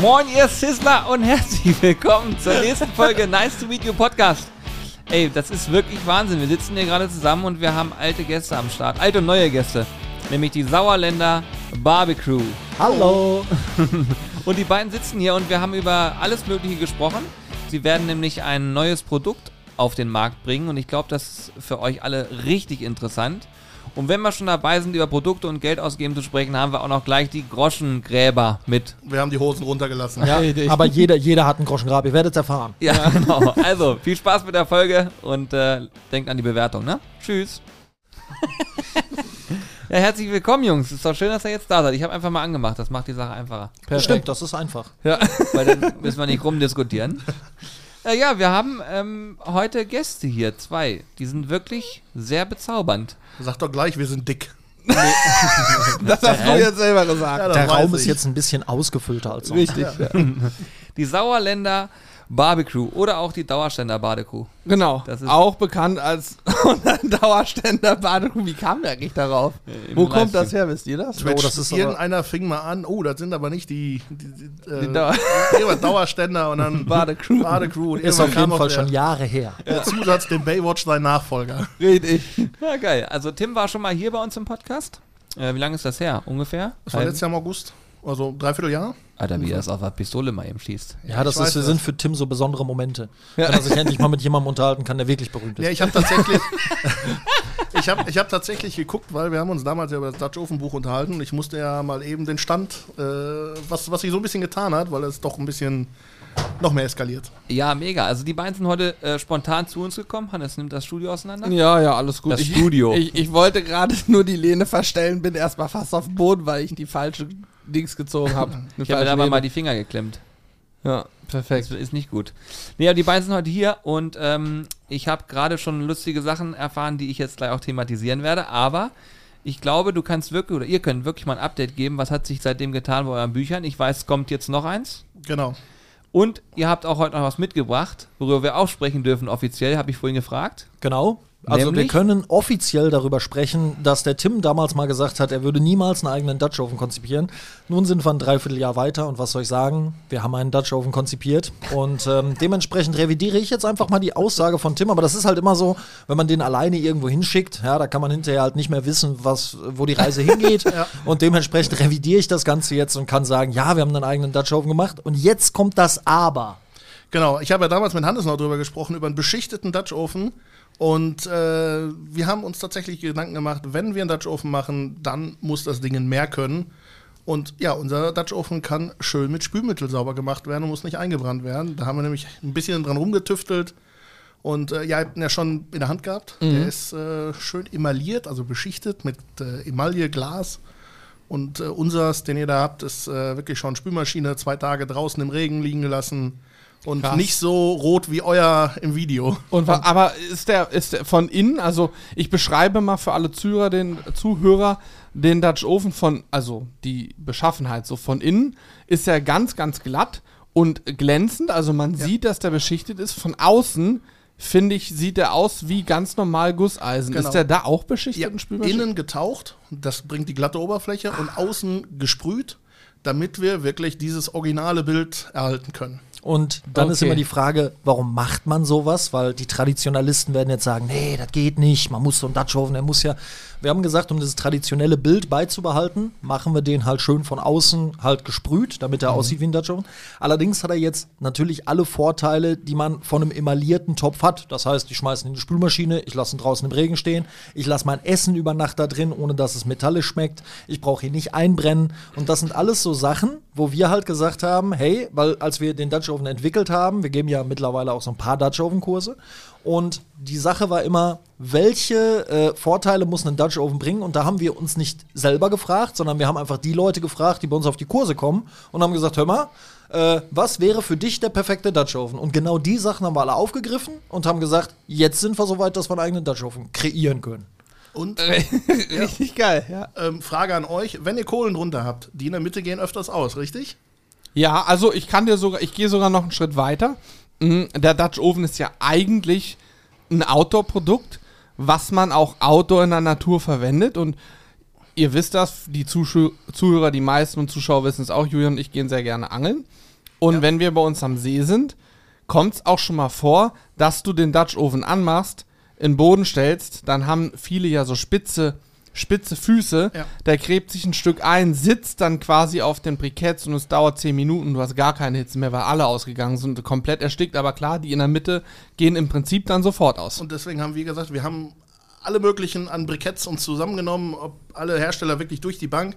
Moin, ihr Sizzler und herzlich willkommen zur nächsten Folge Nice to Meet You Podcast. Ey, das ist wirklich Wahnsinn. Wir sitzen hier gerade zusammen und wir haben alte Gäste am Start. Alte und neue Gäste. Nämlich die Sauerländer Barbecue. Hallo. Und die beiden sitzen hier und wir haben über alles Mögliche gesprochen. Sie werden nämlich ein neues Produkt auf den Markt bringen und ich glaube, das ist für euch alle richtig interessant. Und wenn wir schon dabei sind, über Produkte und Geld ausgeben zu sprechen, haben wir auch noch gleich die Groschengräber mit. Wir haben die Hosen runtergelassen. Ja, aber jeder, jeder hat einen Groschengrab, ihr werdet es erfahren. Ja, genau. Also, viel Spaß mit der Folge und äh, denkt an die Bewertung, ne? Tschüss. ja, herzlich willkommen, Jungs. Ist doch schön, dass ihr jetzt da seid. Ich habe einfach mal angemacht. Das macht die Sache einfacher. Stimmt, das ist einfach. Ja. Weil dann müssen wir nicht rumdiskutieren. Äh, ja, wir haben ähm, heute Gäste hier, zwei. Die sind wirklich sehr bezaubernd. Sag doch gleich, wir sind dick. Das hast du jetzt selber gesagt. Ja, Der Raum ist ich. jetzt ein bisschen ausgefüllter als sonst. Richtig. Ja. Die Sauerländer Barbecue oder auch die Dauerständer Badekuh. Genau. Das ist- auch bekannt als Dauerständer Badekuh. Wie kam der eigentlich darauf? im Wo kommt das her, wisst ihr das? Oh, das ist Irgendeiner fing mal an, oh, das sind aber nicht die, die, die, äh, Die Dauer- Dauerständer und dann Badecrew. Badecrew. Und Ist auf kam jeden Fall der, schon Jahre her. der Zusatz, den Baywatch sein Nachfolger. Richtig. Ja, geil. Also Tim war schon mal hier bei uns im Podcast. Äh, wie lange ist das her? Ungefähr? Das war letztes Jahr im August, also dreiviertel Jahr. Alter, wie er das auf der Pistole mal eben schießt. Ja, das ist, das. sind für Tim so besondere Momente. Wenn er sich endlich mal mit jemandem unterhalten kann, der wirklich berühmt ist. Ja, ich habe tatsächlich, ich habe ich hab tatsächlich geguckt, weil wir haben uns damals ja über das Dutch Oven Buch unterhalten. Ich musste ja mal eben den Stand, äh, was, was sich so ein bisschen getan hat, weil es doch ein bisschen noch mehr eskaliert. Ja, mega. Also die beiden sind heute äh, spontan zu uns gekommen. Hannes nimmt das Studio auseinander. Ja, ja, alles gut. Das ich, Studio. Ich, ich wollte gerade nur die Lehne verstellen, bin erstmal fast auf dem Boden, weil ich die falsche Dings gezogen habe. Ich habe mir da aber mal die Finger geklemmt. Ja, perfekt. Das ist nicht gut. Nee, aber die beiden sind heute hier und ähm, ich habe gerade schon lustige Sachen erfahren, die ich jetzt gleich auch thematisieren werde. Aber ich glaube, du kannst wirklich, oder ihr könnt wirklich mal ein Update geben. Was hat sich seitdem getan bei euren Büchern? Ich weiß, es kommt jetzt noch eins. Genau. Und ihr habt auch heute noch was mitgebracht, worüber wir auch sprechen dürfen offiziell, habe ich vorhin gefragt. Genau. Also wir Nämlich? können offiziell darüber sprechen, dass der Tim damals mal gesagt hat, er würde niemals einen eigenen Dutch Oven konzipieren. Nun sind wir ein Dreivierteljahr weiter und was soll ich sagen? Wir haben einen Dutch Oven konzipiert und ähm, dementsprechend revidiere ich jetzt einfach mal die Aussage von Tim. Aber das ist halt immer so, wenn man den alleine irgendwo hinschickt, ja, da kann man hinterher halt nicht mehr wissen, was, wo die Reise hingeht. Und dementsprechend revidiere ich das Ganze jetzt und kann sagen, ja, wir haben einen eigenen Dutch Oven gemacht und jetzt kommt das Aber. Genau, ich habe ja damals mit Hannes noch drüber gesprochen, über einen beschichteten Dutch Ofen. Und äh, wir haben uns tatsächlich Gedanken gemacht, wenn wir einen Dutch Ofen machen, dann muss das Ding mehr können. Und ja, unser Dutch Ofen kann schön mit Spülmittel sauber gemacht werden und muss nicht eingebrannt werden. Da haben wir nämlich ein bisschen dran rumgetüftelt. Und äh, ja, ihr habt ihn ja schon in der Hand gehabt. Der ist äh, schön emailliert, also beschichtet mit äh, Emaille, Glas. Und äh, unseres, den ihr da habt, ist äh, wirklich schon Spülmaschine, zwei Tage draußen im Regen liegen gelassen. Und Krass. nicht so rot wie euer im Video. Und aber ist der, ist der von innen, also ich beschreibe mal für alle Zuhörer den, Zuhörer den Dutch Oven von, also die Beschaffenheit so von innen, ist er ganz, ganz glatt und glänzend. Also man sieht, dass der beschichtet ist. Von außen, finde ich, sieht er aus wie ganz normal Gusseisen. Genau. Ist der da auch beschichtet Ja, Spülmaschine? innen getaucht, das bringt die glatte Oberfläche und außen gesprüht, damit wir wirklich dieses originale Bild erhalten können. Und dann ist Okay. immer die Frage, warum macht man sowas? Weil die Traditionalisten werden jetzt sagen, nee, das geht nicht, man muss so einen Dutch Oven, der muss ja. Wir haben gesagt, um dieses traditionelle Bild beizubehalten, machen wir den halt schön von außen halt gesprüht, damit er aussieht wie ein Dutch Oven. Allerdings hat er jetzt natürlich alle Vorteile, die man von einem emaillierten Topf hat. Das heißt, ich schmeiße ihn in die Spülmaschine, ich lasse ihn draußen im Regen stehen, ich lasse mein Essen über Nacht da drin, ohne dass es metallisch schmeckt. Ich brauche ihn nicht einbrennen. Und das sind alles so Sachen, wo wir halt gesagt haben, hey, weil als wir den Dutch Oven entwickelt haben, wir geben ja mittlerweile auch so ein paar Dutch Oven Kurse und die Sache war immer, welche äh, Vorteile muss ein Dutch Oven bringen? Und da haben wir uns nicht selber gefragt, sondern wir haben einfach die Leute gefragt, die bei uns auf die Kurse kommen und haben gesagt, hör mal, äh, was wäre für dich der perfekte Dutch Oven? Und genau die Sachen haben wir alle aufgegriffen und haben gesagt, jetzt sind wir so weit, dass wir einen eigenen Dutch Oven kreieren können. Und Richtig geil, ja. ähm, Frage an euch, wenn ihr Kohlen drunter habt, die in der Mitte gehen öfters aus, richtig? Ja, also ich kann dir sogar, ich gehe sogar noch einen Schritt weiter. Mhm, Der Dutch Oven ist ja eigentlich ein Outdoor-Produkt, was man auch outdoor in der Natur verwendet. Und ihr wisst das, die Zuschau Zuhörer, die meisten und Zuschauer wissen es auch, Julian und ich gehen sehr gerne angeln. Und wenn wir bei uns am See sind, kommt es auch schon mal vor, dass du den Dutch Oven anmachst, in den Boden stellst, dann haben viele ja so spitze, spitze Füße, Ja. der gräbt sich ein Stück ein, sitzt dann quasi auf den Briketts und es dauert 10 Minuten, du hast gar keine Hitze mehr, weil alle ausgegangen sind, komplett erstickt, aber klar, die in der Mitte gehen im Prinzip dann sofort aus. Und deswegen haben wir gesagt, wir haben alle möglichen an Briketts uns zusammengenommen, ob alle Hersteller wirklich durch die Bank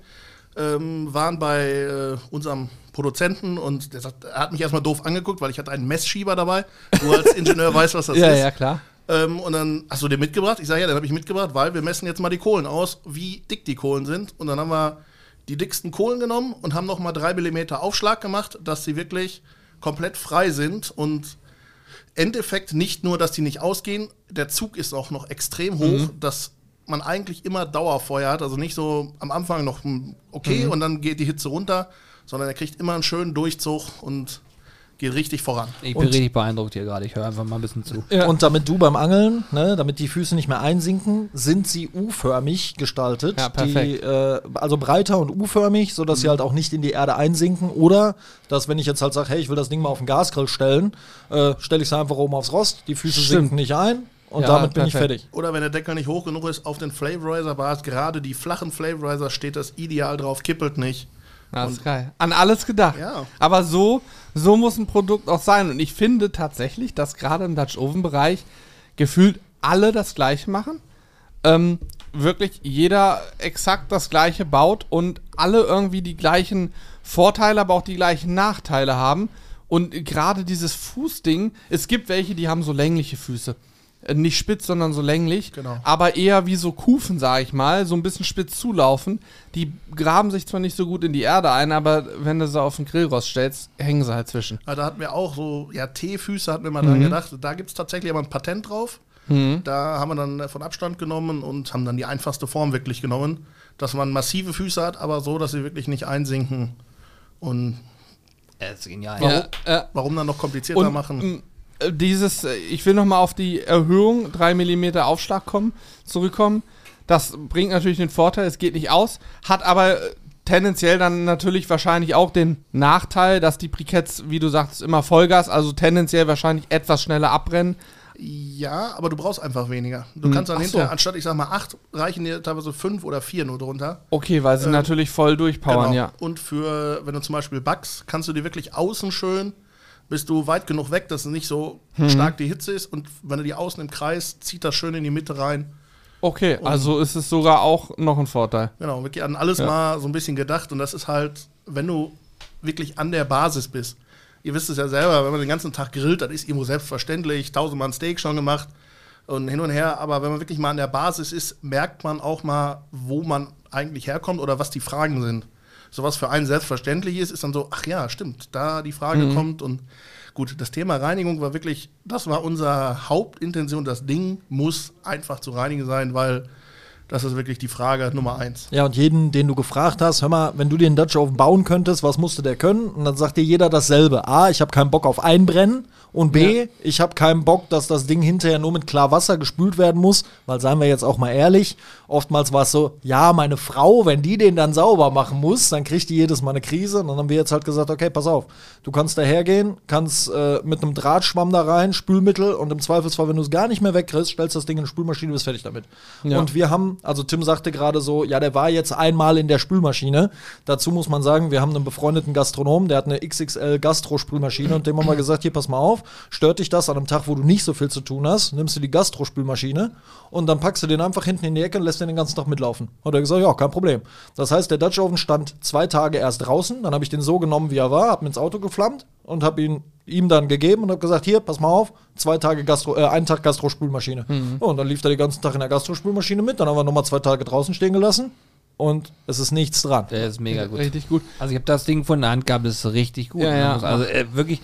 ähm, waren bei äh, unserem Produzenten und der sagt, er hat mich erstmal doof angeguckt, weil ich hatte einen Messschieber dabei. Du als Ingenieur weißt, was das ja, ist. ja, klar. Ähm, und dann hast du den mitgebracht? Ich sage, ja, den habe ich mitgebracht, weil wir messen jetzt mal die Kohlen aus, wie dick die Kohlen sind. Und dann haben wir die dicksten Kohlen genommen und haben nochmal drei Millimeter Aufschlag gemacht, dass sie wirklich komplett frei sind und Endeffekt nicht nur, dass die nicht ausgehen, der Zug ist auch noch extrem hoch, dass man eigentlich immer Dauerfeuer hat, also nicht so am Anfang noch hm, okay und dann geht die Hitze runter, sondern er kriegt immer einen schönen Durchzug und geht richtig voran. Ich bin Und- richtig beeindruckt hier gerade. Ich höre einfach mal ein bisschen zu. Ja. Und damit du beim Angeln, ne, damit die Füße nicht mehr einsinken, sind sie U-förmig gestaltet. Ja, perfekt. Die, äh, also breiter und U-förmig, sodass sie halt auch nicht in die Erde einsinken. Oder, dass wenn ich jetzt halt sage, hey, ich will das Ding mal auf den Gasgrill stellen, äh, stelle ich es einfach oben aufs Rost, die Füße Stimmt. sinken nicht ein und Ja, damit bin ich perfekt. fertig. Oder wenn der Deckel nicht hoch genug ist, auf den Flavorizer Bars, gerade die flachen Flavorizer steht das ideal drauf, kippelt nicht. Das ist geil. An alles gedacht. Ja. Aber so, so muss ein Produkt auch sein. Und ich finde tatsächlich, dass gerade im Dutch Oven Bereich gefühlt alle das Gleiche machen. Ähm, wirklich jeder exakt das Gleiche baut und alle irgendwie die gleichen Vorteile, aber auch die gleichen Nachteile haben. Und gerade dieses Fußding, es gibt welche, die haben so längliche Füße. Äh, Nicht spitz, sondern so länglich. Genau. Aber eher wie so Kufen, sag ich mal, so ein bisschen spitz zulaufen. Die graben sich zwar nicht so gut in die Erde ein, aber wenn du sie auf den Grillrost stellst, hängen sie halt zwischen. Ja, da hatten wir auch so, ja, T-Füße hatten wir mal dran gedacht. Da gibt es tatsächlich aber ein Patent drauf. Da haben wir dann äh, von Abstand genommen und haben dann die einfachste Form wirklich genommen, dass man massive Füße hat, aber so, dass sie wirklich nicht einsinken. Und Das ist genial. Ja, äh, warum dann noch komplizierter und machen? Äh, dieses, äh, ich will nochmal auf die Erhöhung 3 mm Aufschlag kommen, zurückkommen. Das bringt natürlich den Vorteil, es geht nicht aus, hat aber äh, tendenziell dann natürlich wahrscheinlich auch den Nachteil, dass die Briketts, wie du sagst, immer Vollgas, also tendenziell wahrscheinlich etwas schneller abbrennen. Ja, aber du brauchst einfach weniger. Du kannst dann Ach hinterher, so. anstatt ich sag mal acht, reichen dir teilweise fünf oder vier nur drunter. Okay, weil sie natürlich voll durchpowern, Genau. ja. Und für, wenn du zum Beispiel backst, kannst du dir wirklich außen schön, bist du weit genug weg, dass es nicht so Mhm. stark die Hitze ist. Und wenn du die außen im Kreis, zieht das schön in die Mitte rein. Okay, also ist es sogar auch noch ein Vorteil. Genau, wirklich an alles Ja. mal so ein bisschen gedacht. Und das ist halt, wenn du wirklich an der Basis bist. Ihr wisst es ja selber, wenn man den ganzen Tag grillt, das ist irgendwo selbstverständlich. Tausendmal ein Steak schon gemacht und hin und her. Aber wenn man wirklich mal an der Basis ist, merkt man auch mal, wo man eigentlich herkommt oder was die Fragen sind. So was für einen selbstverständlich ist, ist dann so, ach ja, stimmt, da die Frage Mhm. kommt. Und gut, das Thema Reinigung war wirklich, das war unsere Hauptintention. Das Ding muss einfach zu reinigen sein, weil das ist wirklich die Frage Nummer eins. Ja, und jeden, den du gefragt hast, hör mal, wenn du den Dutch Oven bauen könntest, was musste der können? Und dann sagt dir jeder dasselbe. A, ich habe keinen Bock auf Einbrennen. Und B, Ja. ich habe keinen Bock, dass das Ding hinterher nur mit klar Wasser gespült werden muss. Weil, seien wir jetzt auch mal ehrlich, oftmals war es so, ja, meine Frau, wenn die den dann sauber machen muss, dann kriegt die jedes Mal eine Krise. Und dann haben wir jetzt halt gesagt, okay, pass auf, du kannst da hergehen, kannst äh, mit einem Drahtschwamm da rein, Spülmittel und im Zweifelsfall, wenn du es gar nicht mehr wegkriegst, stellst das Ding in die Spülmaschine, bist fertig damit. Ja. Und wir haben, also Tim sagte gerade so, ja, der war jetzt einmal in der Spülmaschine. Dazu muss man sagen, wir haben einen befreundeten Gastronomen, der hat eine XXL Gastro-Spülmaschine und dem haben wir gesagt, hier, pass mal auf, stört dich das an einem Tag, wo du nicht so viel zu tun hast, nimmst du die Gastro-Spülmaschine und dann packst du den einfach hinten in die Ecke und lässt den den ganzen Tag mitlaufen. Hat er gesagt, ja, kein Problem. Das heißt, der Dutch Oven stand zwei Tage erst draußen, dann habe ich den so genommen, wie er war, hab ihn ins Auto geflammt und habe ihn ihm dann gegeben und habe gesagt, hier, pass mal auf, zwei Tage Gastro, äh, einen Tag Gastro-Spülmaschine. Ja, und dann lief er den ganzen Tag in der Gastro-Spülmaschine mit, dann haben wir nochmal zwei Tage draußen stehen gelassen und es ist nichts dran. Der ist mega gut. Richtig gut. Also ich habe das Ding von der Hand gehabt, das ist richtig gut. Ja, ja. Also äh, wirklich,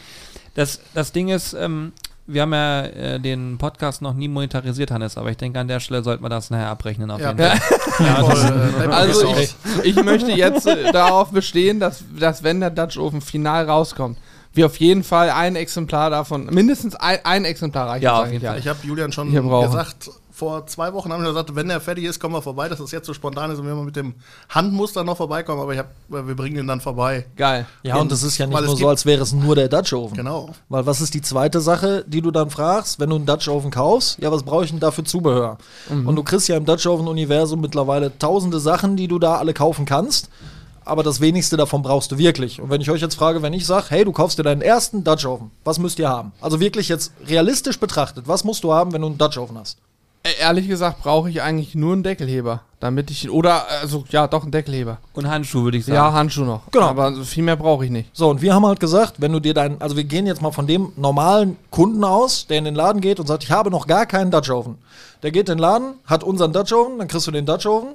das, das Ding ist, ähm, wir haben ja äh, den Podcast noch nie monetarisiert, Hannes, aber ich denke, an der Stelle sollten wir das nachher abrechnen auf Ja. jeden Fall. Voll, äh, Also ich, ich möchte jetzt äh, darauf bestehen, dass, dass wenn der Dutch Oven final rauskommt, wir auf jeden Fall ein Exemplar davon, mindestens ein, ein Exemplar reichen. Ja, auf jeden Fall. Ich habe Julian schon gesagt, vor zwei Wochen haben wir gesagt, wenn er fertig ist, kommen wir vorbei. Das ist jetzt so spontan ist und wir mal mit dem Handmuster noch vorbeikommen, aber ich hab, wir bringen ihn dann vorbei. Geil. Ja, und das ist ja nicht es nur so, als wäre es nur der Dutch Oven. Genau. Weil was ist die zweite Sache, die du dann fragst, wenn du einen Dutch Oven kaufst? Ja, was brauche ich denn da für Zubehör? Und du kriegst ja im Dutch Oven Universum mittlerweile tausende Sachen, die du da alle kaufen kannst. Aber das wenigste davon brauchst du wirklich. Und wenn ich euch jetzt frage, wenn ich sage, hey, du kaufst dir deinen ersten Dutch Oven, was müsst ihr haben? Also wirklich jetzt realistisch betrachtet, was musst du haben, wenn du einen Dutch Oven hast? Ehrlich gesagt brauche ich eigentlich nur einen Deckelheber, damit ich oder also ja doch einen Deckelheber. Und Handschuhe würde ich sagen. Ja, Handschuh noch. Genau. Aber viel mehr brauche ich nicht. So, und wir haben halt gesagt, wenn du dir deinen, also wir gehen jetzt mal von dem normalen Kunden aus, der in den Laden geht und sagt, ich habe noch gar keinen Dutch Oven. Der geht in den Laden, hat unseren Dutch Oven, dann kriegst du den Dutch Oven.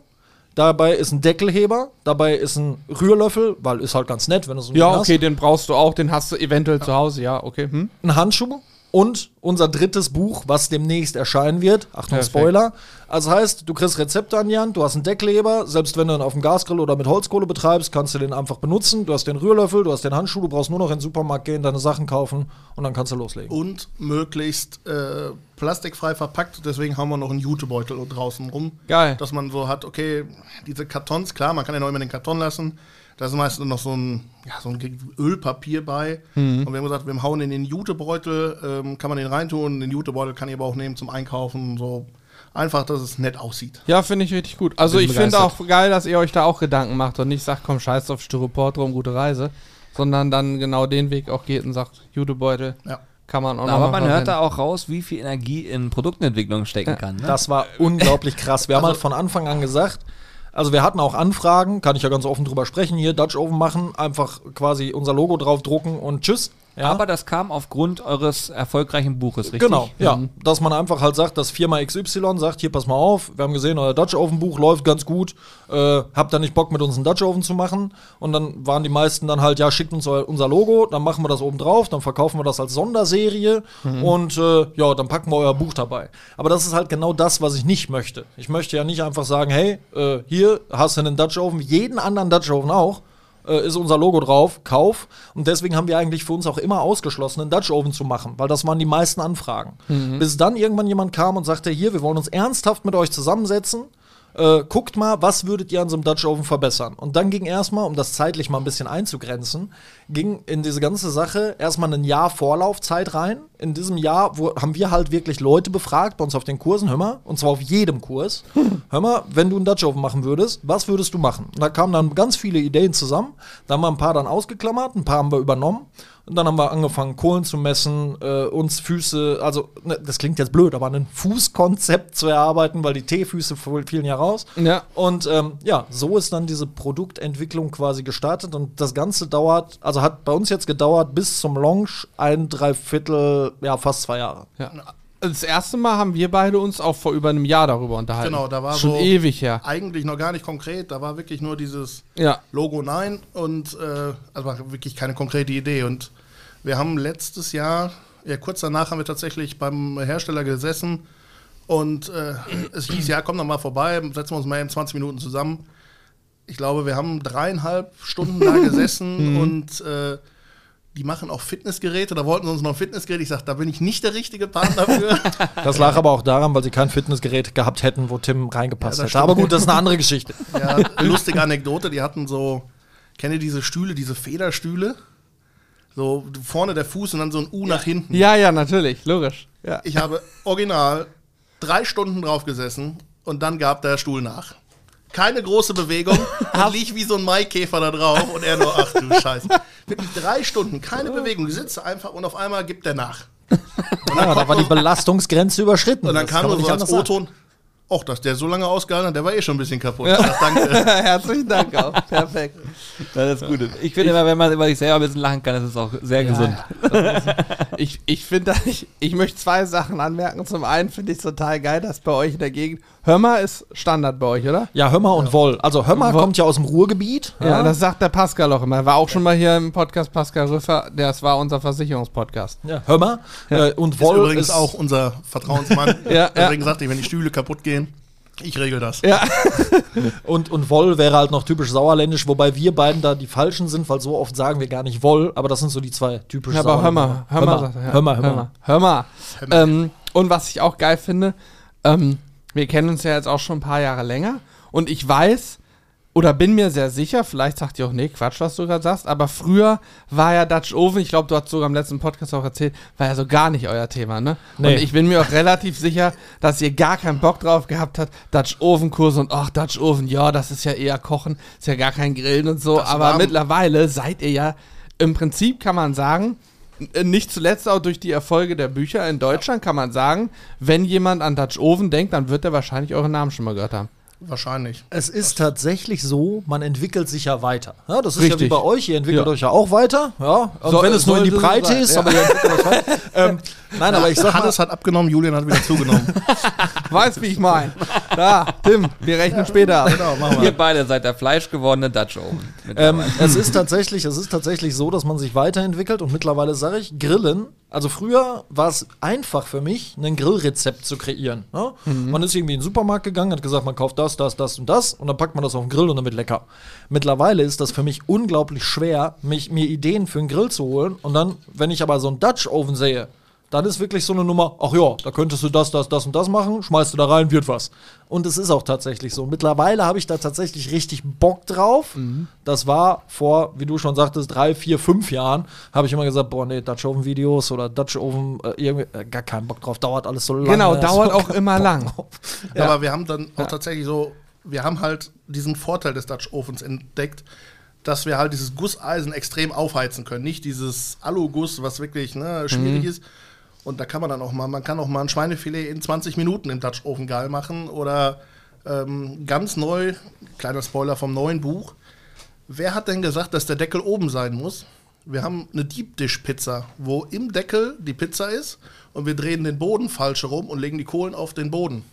Dabei ist ein Deckelheber, dabei ist ein Rührlöffel, weil ist halt ganz nett, wenn du so einen Ja, Ding okay, den brauchst du auch, den hast du eventuell zu Hause, ja, okay. Hm? hast. Ein Handschuh und unser drittes Buch, was demnächst erscheinen wird. Achtung, Perfekt. Spoiler. Also heißt, du kriegst Rezepte an die Hand, du hast einen Deckleber, selbst wenn du ihn auf dem Gasgrill oder mit Holzkohle betreibst, kannst du den einfach benutzen. Du hast den Rührlöffel, du hast den Handschuh, du brauchst nur noch in den Supermarkt gehen, deine Sachen kaufen und dann kannst du loslegen. Und möglichst äh, plastikfrei verpackt. Deswegen haben wir noch einen Jutebeutel draußen rum. Geil. Dass man so hat, okay, diese Kartons, klar, man kann ja noch immer den Karton lassen. Da ist meistens noch so ein, ja, so ein Ölpapier bei. Und wir haben gesagt, wir hauen in den Jutebeutel, ähm, kann man den reintun. Den Jutebeutel kann ich aber auch nehmen zum Einkaufen. So einfach, dass es nett aussieht. Ja, finde ich richtig gut. Also Bin ich finde auch geil, dass ihr euch da auch Gedanken macht und nicht sagt, komm, scheiß auf Styropor drum, gute Reise, sondern dann genau den Weg auch geht und sagt, Jutebeutel Ja. kann man auch noch Aber man hört verwenden. da auch raus, wie viel Energie in Produktentwicklung stecken kann. Ne? Das war unglaublich krass. Wir haben halt von Anfang an gesagt, also wir hatten auch Anfragen, kann ich ja ganz offen drüber sprechen, hier Dutch Oven machen, einfach quasi unser Logo drauf drucken und tschüss. Ja. Aber das kam aufgrund eures erfolgreichen Buches, richtig? Genau, ja. Dass man einfach halt sagt, dass Firma XY sagt, hier pass mal auf, wir haben gesehen, euer Dutch Oven Buch läuft ganz gut, äh, habt ihr nicht Bock mit uns einen Dutch Oven zu machen? Und dann waren die meisten dann halt, ja, schickt uns unser Logo, dann machen wir das oben drauf, dann verkaufen wir das als Sonderserie und äh, ja, dann packen wir euer Buch dabei. Aber das ist halt genau das, was ich nicht möchte. Ich möchte ja nicht einfach sagen, hey, äh, hier hast du einen Dutch Oven, jeden anderen Dutch Oven auch äh, ist unser Logo drauf, Kauf. Und deswegen haben wir eigentlich für uns auch immer ausgeschlossen, einen Dutch Oven zu machen, weil das waren die meisten Anfragen. Bis dann irgendwann jemand kam und sagte, hier, wir wollen uns ernsthaft mit euch zusammensetzen. Äh, guckt mal, was würdet ihr an so einem Dutch Oven verbessern? Und dann ging erstmal, um das zeitlich mal ein bisschen einzugrenzen, ging in diese ganze Sache erstmal ein Jahr Vorlaufzeit rein. In diesem Jahr wo, haben wir halt wirklich Leute befragt bei uns auf den Kursen, hör mal, und zwar auf jedem Kurs. hör mal, wenn du einen Dutch Oven machen würdest, was würdest du machen? Und da kamen dann ganz viele Ideen zusammen. Da haben wir ein paar dann ausgeklammert, ein paar haben wir übernommen. Und dann haben wir angefangen, Kohlen zu messen, äh, uns Füße, also ne, das klingt jetzt blöd, aber ein Fußkonzept zu erarbeiten, weil die T-Füße fielen ja raus. Ja. Und ähm, ja, so ist dann diese Produktentwicklung quasi gestartet und das Ganze dauert, also hat bei uns jetzt gedauert bis zum Launch ein Dreiviertel, ja fast zwei Jahre. Ja. Das erste Mal haben wir beide uns auch vor über einem Jahr darüber unterhalten. Genau, da war Schon so ewig her. eigentlich noch gar nicht konkret. Da war wirklich nur dieses Ja. Logo Nein und äh, also war wirklich keine konkrete Idee. Und wir haben letztes Jahr, ja kurz danach haben wir tatsächlich beim Hersteller gesessen und äh, es hieß, ja, komm doch mal vorbei, setzen wir uns mal in 20 Minuten zusammen. Ich glaube, wir haben dreieinhalb Stunden da gesessen und äh, die machen auch Fitnessgeräte. Da wollten sie uns noch ein Fitnessgerät. Ich sagte, da bin ich nicht der richtige Partner für. Das lag aber auch daran, weil sie kein Fitnessgerät gehabt hätten, wo Tim reingepasst Ja, hätte. Aber gut, das ist eine andere Geschichte. Ja, lustige Anekdote, die hatten so, kennt ihr diese Stühle, diese Federstühle? So vorne der Fuß und dann so ein U nach hinten. Ja, ja, natürlich, logisch. Ja. Ich habe original drei Stunden drauf gesessen und dann gab der Stuhl nach. Keine große Bewegung und lieg wie so ein Maikäfer da drauf und er nur, ach du Scheiße. Wirklich drei Stunden, keine Bewegung. Du sitzt einfach und auf einmal gibt der nach. Ja, da war die Belastungsgrenze überschritten. Und dann kam nur so nicht als. O-Ton, ach, dass der so lange ausgehalten hat, der war eh schon ein bisschen kaputt. Ich sag, danke. Herzlichen Dank auch. Perfekt. Das ist gut. Ich finde immer, wenn man über sich selber ein bisschen lachen kann, das ist auch sehr gesund. Ich, ich finde, ich, ich möchte zwei Sachen anmerken. Zum einen finde ich es total geil, dass bei euch in der Gegend. Hörmer ist Standard bei euch, oder? Ja, Hömmer und Woll. Also Hömmer Woll. kommt ja aus dem Ruhrgebiet. Ja, das sagt der Pascal auch immer. Er war auch schon mal hier im Podcast Pascal Rüffer. Das war unser Versicherungspodcast. ja, Hömmer. Äh, und Ist Woll übrigens auch unser Vertrauensmann. Ja, Deswegen sagte ich, wenn die Stühle kaputt gehen, ich regel das. Ja. Und, und Woll wäre halt noch typisch sauerländisch, wobei wir beiden da die Falschen sind, weil so oft sagen wir gar nicht Woll, aber das sind so die zwei typischen Ja, aber hör mal, hör mal, hör mal, hör mal. Hör mal. Ähm, und was ich auch geil finde, ähm, Wir kennen uns ja jetzt auch schon ein paar Jahre länger und ich weiß oder bin mir sehr sicher, vielleicht sagt ihr auch, nee, Quatsch, was du gerade sagst, aber früher war ja Dutch Oven, ich glaube, du hast sogar im letzten Podcast auch erzählt, war ja so gar nicht euer Thema, ne? Nee. Und ich bin mir auch relativ sicher, dass ihr gar keinen Bock drauf gehabt habt, Dutch Oven Kurse und ach, Dutch Oven, ja, das ist ja eher Kochen, ist ja gar kein Grillen und so, Das aber mittlerweile seid ihr ja, im Prinzip kann man sagen, nicht zuletzt auch durch die Erfolge der Bücher in Deutschland kann man sagen, wenn jemand an Dutch Oven denkt, dann wird er wahrscheinlich euren Namen schon mal gehört haben. Wahrscheinlich. Es ist tatsächlich so, man entwickelt sich ja weiter. Ja, das ist ja wie Richtig. bei euch, ihr entwickelt Ja. euch ja auch weiter. Ja, So- wenn es nur in die Breite sein, ist, ja. aber ihr entwickelt euch weiter. ähm, nein, aber ich sag mal, Hannes hat abgenommen, Julian hat wieder zugenommen. Weißt, wie ich meine. Da, Tim, wir rechnen später ab. genau, machen Ihr beide seid der fleischgewordene Dutch Oven. Ähm, es ist tatsächlich, es ist tatsächlich so, dass man sich weiterentwickelt und mittlerweile sage ich, Grillen. Also früher war es einfach für mich, ein Grillrezept zu kreieren. Ne? Man ist irgendwie in den Supermarkt gegangen, hat gesagt, man kauft das, das, das und das und dann packt man das auf den Grill und dann wird lecker. Mittlerweile ist das für mich unglaublich schwer, mich, mir Ideen für einen Grill zu holen und dann, wenn ich aber so einen Dutch Oven sehe, dann ist wirklich so eine Nummer, ach ja, da könntest du das, das, das und das machen, schmeißt du da rein, wird was. Und es ist auch tatsächlich so. Mittlerweile habe ich da tatsächlich richtig Bock drauf. Das war vor, wie du schon sagtest, drei, vier, fünf Jahren, habe ich immer gesagt, boah, nee, Dutch Oven Videos oder Dutch Oven, äh, irgendwie, äh, gar keinen Bock drauf, dauert alles so lange. Genau, dauert auch immer Bock lang. Ja. Aber wir haben dann auch tatsächlich so, wir haben halt diesen Vorteil des Dutch Ovens entdeckt, dass wir halt dieses Gusseisen extrem aufheizen können. Nicht dieses Aluguss, was wirklich ne, schwierig ist. Und da kann man dann auch mal, man kann auch mal ein Schweinefilet in 20 Minuten im Dutch geil machen. Oder ähm, ganz neu, kleiner Spoiler vom neuen Buch. Wer hat denn gesagt, dass der Deckel oben sein muss? Wir haben eine Deep Dish Pizza, wo im Deckel die Pizza ist und wir drehen den Boden falsch herum und legen die Kohlen auf den Boden.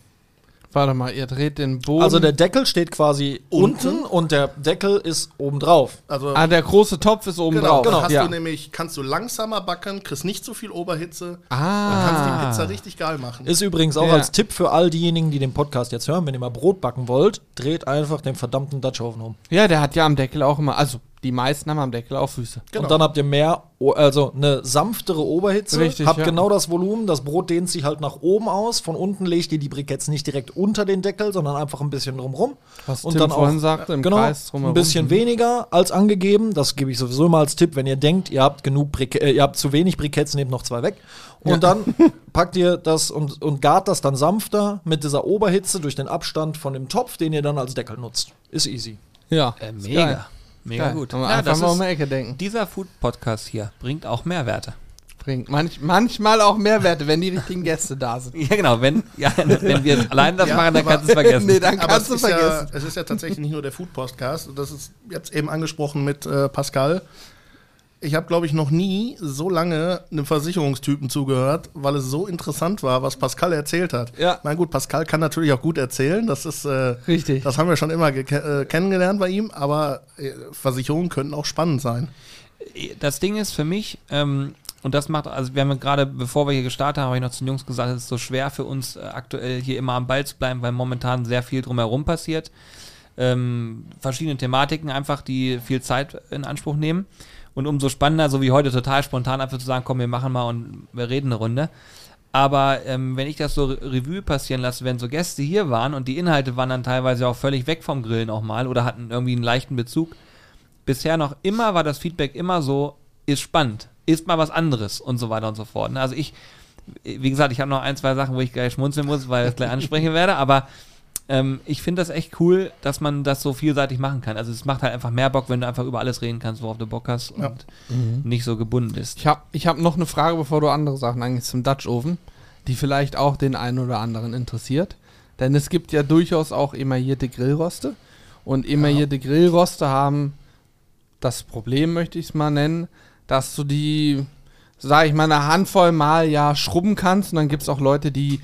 Warte mal, ihr dreht den Boden. Also der Deckel steht quasi unten, Unten. und der Deckel ist oben drauf. Also ah, der große Topf ist oben genau, drauf. dann hast ja. du nämlich, kannst du langsamer backen, kriegst nicht so viel Oberhitze und ah, kannst die Pizza richtig geil machen. Ist übrigens auch Ja. als Tipp für all diejenigen, die den Podcast jetzt hören, wenn ihr mal Brot backen wollt, dreht einfach den verdammten Dutch Oven um. ja, der hat ja am Deckel auch immer, also die meisten haben am Deckel auch Füße. Genau. Und dann habt ihr mehr, also eine sanftere Oberhitze, Richtig, habt ja. genau das Volumen, das Brot dehnt sich halt nach oben aus, von unten legt ihr die Briketts nicht direkt unter den Deckel, sondern einfach ein bisschen drumrum. Was und Tim dann vorhin auch, sagte, im genau, Kreis drumherum. ein bisschen weniger als angegeben, das gebe ich sowieso immer als Tipp, wenn ihr denkt, ihr habt genug Brike äh, ihr habt zu wenig Briketts, nehmt noch zwei weg. Und dann packt ihr das und, und gart das dann sanfter mit dieser Oberhitze durch den Abstand von dem Topf, den ihr dann als Deckel nutzt. Ist easy. Ja, Äh, mega. geil. Mega Geil. gut. Kann man Ja, einfach das mal um die Ecke denken. dieser Food-Podcast hier bringt auch Mehrwerte. Bringt manch, manchmal auch Mehrwerte, wenn die richtigen Gäste da sind. Ja, genau. Wenn, ja, wenn wir allein das Ja, machen, dann aber- kannst du es vergessen. nee, dann kannst es du ist, ja, vergessen. es ist ja tatsächlich nicht nur der Food Podcast. Das ist jetzt eben angesprochen mit äh, Pascal. Ich habe, glaube ich, noch nie so lange einem Versicherungstypen zugehört, weil es so interessant war, was Pascal erzählt hat. Ja. Na gut, Pascal kann natürlich auch gut erzählen. Das ist äh, Richtig. Das haben wir schon immer äh, kennengelernt bei ihm. Aber äh, Versicherungen könnten auch spannend sein. das Ding ist für mich, ähm, und das macht, also wir haben gerade, bevor wir hier gestartet haben, habe ich noch zu den Jungs gesagt, es ist so schwer für uns äh, aktuell hier immer am Ball zu bleiben, weil momentan sehr viel drumherum passiert. Ähm, verschiedene Thematiken einfach, die viel Zeit in Anspruch nehmen. Und umso spannender, so wie heute, total spontan einfach zu sagen, komm, wir machen mal und wir reden eine Runde. Aber ähm, wenn ich das so Re- Revue passieren lasse, wenn so Gäste hier waren und die Inhalte waren dann teilweise auch völlig weg vom Grillen auch mal oder hatten irgendwie einen leichten Bezug, bisher noch immer war das Feedback immer so, ist spannend, ist mal was anderes und so weiter und so fort. ne? Also ich, wie gesagt, ich habe noch ein, zwei Sachen, wo ich gleich schmunzeln muss, weil ich das gleich ansprechen werde, aber ähm, ich finde das echt cool, dass man das so vielseitig machen kann. Also es macht halt einfach mehr Bock, wenn du einfach über alles reden kannst, worauf du Bock hast und Ja. nicht so gebunden bist. Ich habe ich hab noch eine Frage, bevor du andere Sachen eigentlich zum Dutch Oven, die vielleicht auch den einen oder anderen interessiert. Denn es gibt ja durchaus auch emaillierte Grillroste. Und emaillierte Grillroste haben das Problem, möchte ich es mal nennen, dass du die, sage ich mal, eine Handvoll mal ja schrubben kannst. Und dann gibt es auch Leute, die,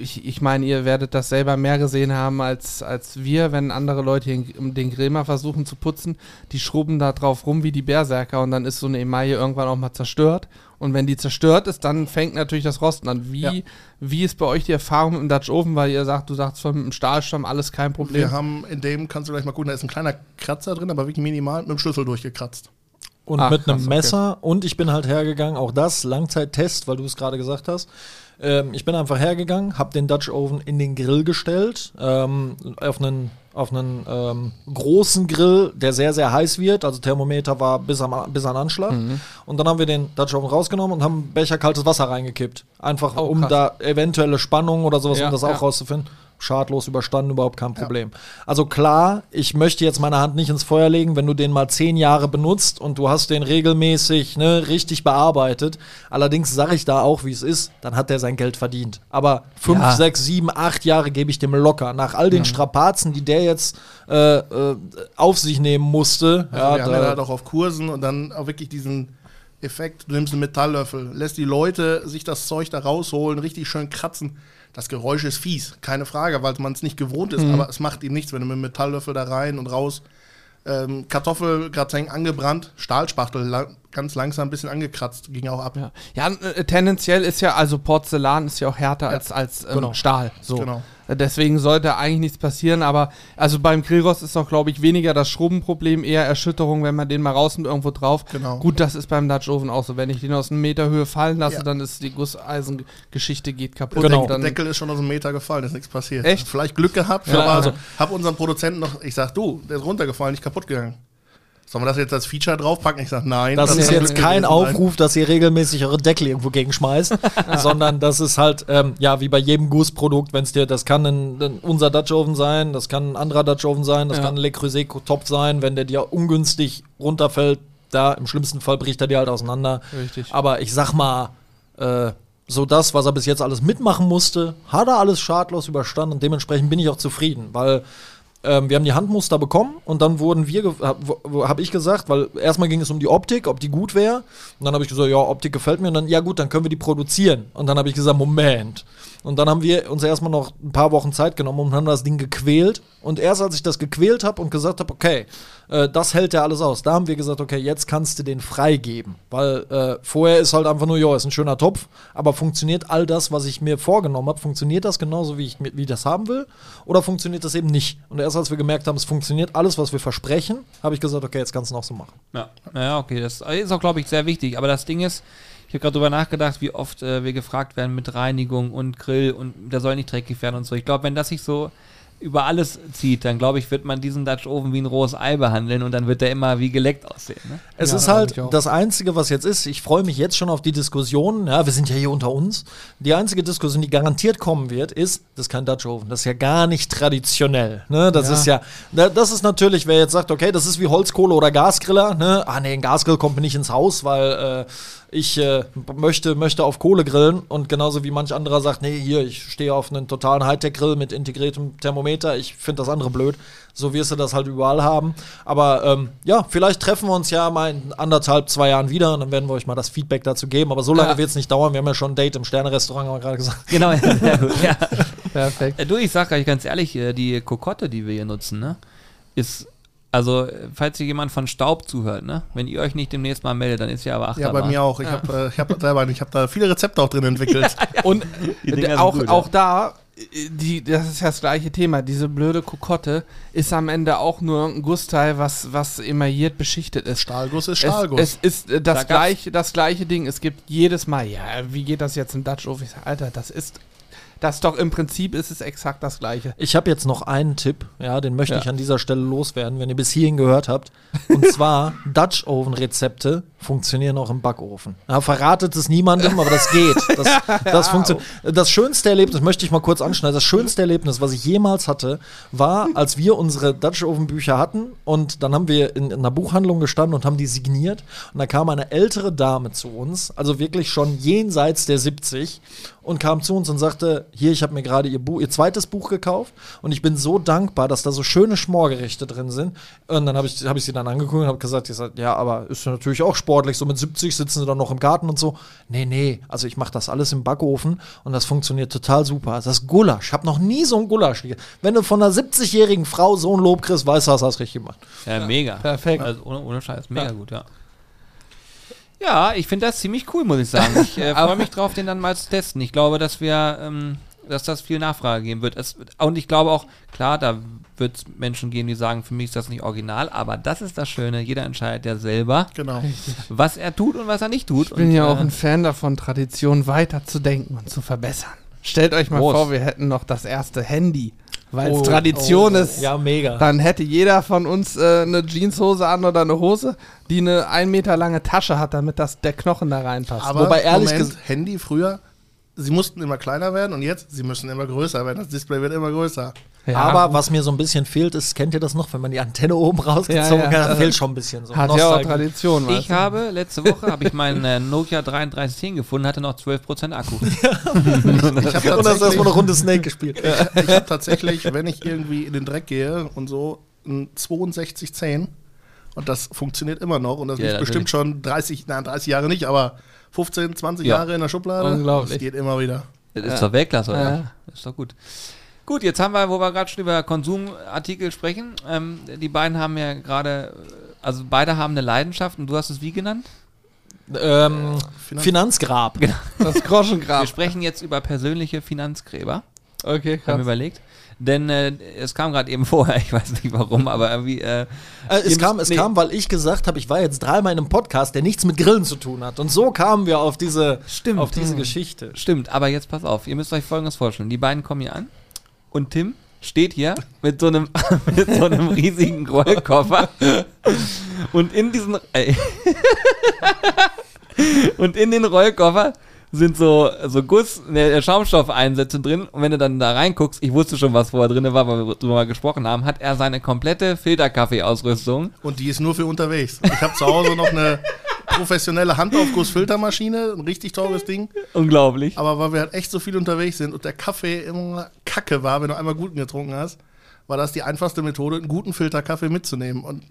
ich, ich meine, ihr werdet das selber mehr gesehen haben als, als wir, wenn andere Leute den, den Grill mal versuchen zu putzen. Die schrubben da drauf rum wie die Berserker und dann ist so eine Emaille irgendwann auch mal zerstört. Und wenn die zerstört ist, dann fängt natürlich das Rosten an. Wie, Ja. wie ist bei euch die Erfahrung mit dem Dutch Oven? Weil ihr sagt, du sagst von mit dem Stahlstamm alles kein Problem. Wir haben in dem, kannst du gleich mal gucken, da ist ein kleiner Kratzer drin, aber wirklich minimal mit dem Schlüssel durchgekratzt. und Ach, mit einem krass, okay. Messer. Und ich bin halt hergegangen, auch das, Langzeittest, weil du es gerade gesagt hast. Ähm, ich bin einfach hergegangen, habe den Dutch Oven in den Grill gestellt, ähm, auf einen, auf einen ähm, großen Grill, der sehr, sehr heiß wird. Also Thermometer war bis, am, bis an Anschlag. Mhm. Und dann haben wir den Dutch Oven rausgenommen und haben einen Becher kaltes Wasser reingekippt. Einfach Oh, um krass. da eventuelle Spannung oder sowas, Ja, um das auch ja. rauszufinden. Schadlos überstanden, überhaupt kein Problem. Also klar, ich möchte jetzt meine Hand nicht ins Feuer legen, wenn du den mal zehn Jahre benutzt und du hast den regelmäßig ne, richtig bearbeitet. Allerdings sage ich da auch, wie es ist, dann hat der sein Geld verdient. Aber fünf, Ja. sechs, sieben, acht Jahre gebe ich dem locker. Nach all den Strapazen, die der jetzt äh, äh, auf sich nehmen musste. Also wir haben ja da- halt auch auf Kursen und dann auch wirklich diesen Effekt, du nimmst einen Metalllöffel, lässt die Leute sich das Zeug da rausholen, richtig schön kratzen. Das Geräusch ist fies, keine Frage, weil man es nicht gewohnt ist, aber es macht ihm nichts, wenn du mit dem Metalllöffel da rein und raus. Ähm, Kartoffelgratin angebrannt, Stahlspachtel la ganz langsam ein bisschen angekratzt, ging auch ab. Ja, ja äh, tendenziell ist ja, also Porzellan ist ja auch härter als, als ähm, Genau. Stahl. So. Genau. Deswegen sollte eigentlich nichts passieren, aber also beim Grillrost ist doch, glaube ich, weniger das Schrubbenproblem, eher Erschütterung, wenn man den mal rausnimmt irgendwo drauf. Genau. Gut, das ist beim Dutch Oven auch so. Wenn ich den aus einem Meter Höhe fallen lasse, Ja. dann ist die Gusseisengeschichte geht kaputt. Genau. Und Der Deckel ist schon aus dem Meter gefallen, ist nichts passiert. Echt? Vielleicht Glück gehabt, Ja, aber also- also, hab unseren Produzenten noch, ich sag, du, der ist runtergefallen, nicht kaputt gegangen. Sollen wir das jetzt als Feature draufpacken? Ich sag, nein. Das ist kann jetzt kein. Aufruf, dass ihr regelmäßig eure Deckel irgendwo gegenschmeißt, sondern das ist halt, ähm, ja, wie bei jedem Gussprodukt, wenn es dir, das kann ein, ein, unser Dutch Oven sein, das kann ein anderer Dutch Oven sein, das Ja. kann ein Le Creuset Topf sein, wenn der dir ungünstig runterfällt, da im schlimmsten Fall bricht er dir halt auseinander. Richtig. Aber ich sag mal, äh, so das, was er bis jetzt alles mitmachen musste, hat er alles schadlos überstanden und dementsprechend bin ich auch zufrieden, weil ähm, wir haben die Handmuster bekommen und dann wurden wir, habe hab ich gesagt, weil erstmal ging es um die Optik, ob die gut wäre. Und dann habe ich gesagt, ja, Optik gefällt mir. Und dann, ja gut, dann können wir die produzieren. Und dann habe ich gesagt, Moment. Und dann haben wir uns erstmal noch ein paar Wochen Zeit genommen und haben das Ding gequält. Und erst als ich das gequält habe und gesagt habe, okay, äh, das hält ja alles aus, da haben wir gesagt, okay, jetzt kannst du den freigeben. Weil äh, vorher ist halt einfach nur, ja, ist ein schöner Topf, aber funktioniert all das, was ich mir vorgenommen habe, funktioniert das genauso, wie ich, wie das haben will? Oder funktioniert das eben nicht? Und erst als wir gemerkt haben, es funktioniert alles, was wir versprechen, habe ich gesagt, okay, jetzt kannst du noch so machen. Ja, ja okay, das ist auch, glaube ich, sehr wichtig. Aber das Ding ist, ich habe gerade drüber nachgedacht, wie oft äh, wir gefragt werden mit Reinigung und Grill und der soll nicht dreckig werden und so. Ich glaube, wenn das sich so über alles zieht, dann glaube ich, wird man diesen Dutch Oven wie ein rohes Ei behandeln und dann wird der immer wie geleckt aussehen. Ne? Es Ja, ist halt das Einzige, was jetzt ist. Ich freue mich jetzt schon auf die Diskussion. Ja, wir sind ja hier unter uns. Die einzige Diskussion, die garantiert kommen wird, ist, das ist kein Dutch Oven. Das ist ja gar nicht traditionell. Ne? Das Ja. ist ja, da- das ist natürlich, wer jetzt sagt, okay, das ist wie Holzkohle oder Gasgriller. Ne? Ah, nee, ein Gasgrill kommt mir nicht ins Haus, weil äh, ich äh, möchte, möchte auf Kohle grillen. Und genauso wie manch anderer sagt, nee, hier, ich stehe auf einen totalen Hightech-Grill mit integriertem Thermometer. Ich finde das andere blöd. So wirst du das halt überall haben. Aber ähm, ja, vielleicht treffen wir uns ja mal in anderthalb, zwei Jahren wieder und dann werden wir euch mal das Feedback dazu geben. Aber so lange Ja. wird es nicht dauern. Wir haben ja schon ein Date im Sterne-Restaurant, haben wir gerade gesagt. Genau, sehr gut. Ja. Perfekt. Äh, Du, ich sag euch ganz ehrlich, äh, die Kokotte, die wir hier nutzen, ne, ist, also, falls hier jemand von Staub zuhört, ne, wenn ihr euch nicht demnächst mal meldet, dann ist ja aber Ja, Achterbahn. bei mir auch. Ich habe äh, ich hab selber, ich habe da viele Rezepte auch drin entwickelt. Und Die Dinger d- sind auch, gut, auch ja. da, äh, die, das ist ja das gleiche Thema. Diese blöde Kokotte ist am Ende auch nur ein Gussteil, was, was emailliert beschichtet ist. Stahlguss ist Stahlguss. Es, es ist äh, Da das, gab's- gleiche, das gleiche Ding. Es gibt jedes Mal, ja, wie geht das jetzt im Dutch Oven? Sag, Alter, das ist, das ist doch im Prinzip ist es exakt das gleiche. Ich habe jetzt noch einen Tipp, ja, den möchte Ja. ich an dieser Stelle loswerden, wenn ihr bis hierhin gehört habt. Und zwar, Dutch Oven Rezepte funktionieren auch im Backofen. Ja, verratet es niemandem, aber das geht. Das, das funktioniert. Das schönste Erlebnis, möchte ich mal kurz anschneiden, das schönste Erlebnis, was ich jemals hatte, war, als wir unsere Dutch Oven Bücher hatten und dann haben wir in, in einer Buchhandlung gestanden und haben die signiert und da kam eine ältere Dame zu uns, also wirklich schon jenseits der 70 und kam zu uns und sagte, hier, ich habe mir gerade ihr, Buch, ihr zweites Buch gekauft und ich bin so dankbar, dass da so schöne Schmorgerichte drin sind. Und dann habe ich, hab ich sie dann angeguckt und habe gesagt, sag, ja, aber ist ja natürlich auch sportlich, so mit 70 sitzen sie dann noch im Garten und so. Nee, nee, also ich mache das alles im Backofen und das funktioniert total super. Das Gulasch, ich habe noch nie so ein Gulasch gegessen. Wenn du von einer 70-jährigen Frau so ein Lob kriegst, weißt du, hast du das richtig gemacht. Ja, mega. Perfekt. Also ohne, ohne Scheiß, mega gut, ja. Ja, ich finde das ziemlich cool, muss ich sagen. Ich äh, freue mich drauf, den dann mal zu testen. Ich glaube, dass wir ähm, dass das viel Nachfrage geben wird. Es, und ich glaube auch, klar, da wird es Menschen geben, die sagen, für mich ist das nicht original, aber das ist das Schöne. Jeder entscheidet ja selber, Genau. was er tut und was er nicht tut. Ich bin und, ja auch äh, ein Fan davon, Tradition weiterzudenken und zu verbessern. Stellt euch mal Groß. vor, wir hätten noch das erste Handy, weil es Oh, Tradition oh, ist. Ja, mega. Dann hätte jeder von uns äh, eine Jeanshose an oder eine Hose, die eine ein Meter lange Tasche hat, damit das, der Knochen da reinpasst. Aber Wobei ehrlich Moment, Handy früher, sie mussten immer kleiner werden und jetzt, sie müssen immer größer werden. Das Display wird immer größer. Ja, Aber was mir so ein bisschen fehlt, ist, kennt ihr das noch, wenn man die Antenne oben rausgezogen Ja, ja. hat, da fehlt schon ein bisschen so. hat ja auch Nostalgie. Tradition. weißt Ich du? habe letzte Woche habe ich meinen äh, Nokia 3310 gefunden, hatte noch 12% Akku. Ich habe Und erstmal eine Runde Snake gespielt. ich hab tatsächlich, wenn ich irgendwie in den Dreck gehe und so, ein 6210 und das funktioniert immer noch und das Ja, natürlich. bestimmt schon 30, nein, 30 Jahre nicht, aber 15, 20 Ja. Jahre in der Schublade. Unglaublich. Das geht immer wieder. Das ist doch Weltklasse, oder? Ja. Das ist doch gut. Gut, jetzt haben wir, wo wir gerade schon über Konsumartikel sprechen, ähm, die beiden haben ja gerade, also beide haben eine Leidenschaft und du hast es wie genannt? Ähm, Finanz- Finanzgrab. Das Wir Groschengrab. sprechen jetzt über persönliche Finanzgräber, Okay, haben wir krass. überlegt. Denn äh, es kam gerade eben vorher, ich weiß nicht warum, aber irgendwie. Äh, Äh, es kam, es nee, kam, weil ich gesagt habe, ich war jetzt dreimal in einem Podcast, der nichts mit Grillen zu tun hat. Und so kamen wir auf diese, Stimmt. auf diese Hm. Geschichte. Stimmt, aber jetzt pass auf, ihr müsst euch folgendes vorstellen. Die beiden kommen hier an und Tim steht hier mit so einem, mit so einem riesigen Rollkoffer und in diesen und in den Rollkoffer sind so, so Guss, ne, Schaumstoffeinsätze drin und wenn du dann da reinguckst, ich wusste schon, was vorher drin war, weil wir drüber gesprochen haben, hat er seine komplette Filterkaffee-Ausrüstung. Und die ist nur für unterwegs. Ich habe zu Hause noch eine professionelle Handaufgussfiltermaschine, ein richtig teures Ding. Unglaublich. Aber weil wir halt echt so viel unterwegs sind und der Kaffee immer kacke war, wenn du einmal guten getrunken hast, war das die einfachste Methode, einen guten Filterkaffee mitzunehmen. Und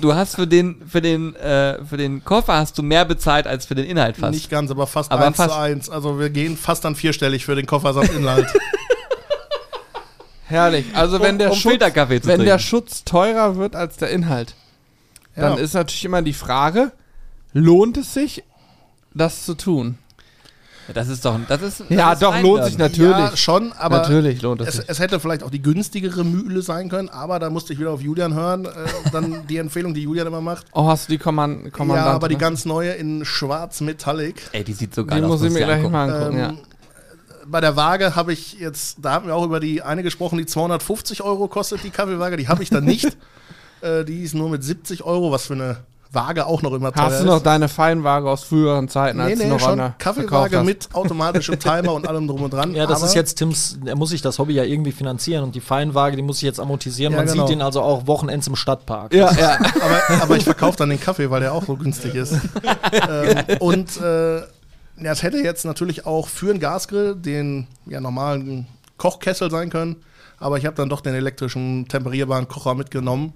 Du hast für den, für den, äh, für den Koffer hast du mehr bezahlt als für den Inhalt fast. nicht ganz, aber fast Aber eins fast. zu eins. Also wir gehen fast dann vierstellig für den Koffer samt Inhalt. Herrlich. Also wenn der um Schutz, Filterkaffee zu wenn der trinken. Schutz teurer wird als der Inhalt, dann Ja. ist natürlich immer die Frage, lohnt es sich, das zu tun? Das ist doch, das ist. Ja, das ist doch, lohnt sich natürlich. Ja, schon, aber Natürlich lohnt es es, sich. es hätte vielleicht auch die günstigere Mühle sein können, aber da musste ich wieder auf Julian hören. Äh, dann die Empfehlung, die Julian immer macht. Oh, hast du die Kommand Kommandant? ja, aber die ne? ganz neue in schwarz Metallic. Ey, die sieht so geil Die aus. muss ich mir gleich angucken. mal angucken, ja. Ähm, Bei der Waage habe ich jetzt, da haben wir auch über die eine gesprochen, die 250 Euro kostet, die Kaffeewaage. Die habe ich dann nicht. äh, die ist nur mit 70 Euro, was für eine Waage auch noch immer teuer Hast du ist. noch deine Feinwaage aus früheren Zeiten, nee, als du nee, noch schon Kaffeewaage mit automatischem Timer und allem drum und dran. Ja, das aber ist jetzt Tims, er muss sich das Hobby ja irgendwie finanzieren und die Feinwaage, die muss ich jetzt amortisieren. Ja, Man genau. sieht ihn also auch Wochenends im Stadtpark. Ja, ja. aber, aber ich verkaufe dann den Kaffee, weil der auch so günstig ist. ähm, und äh, ja, es hätte jetzt natürlich auch für einen Gasgrill den ja, normalen Kochkessel sein können, aber ich habe dann doch den elektrischen temperierbaren Kocher mitgenommen.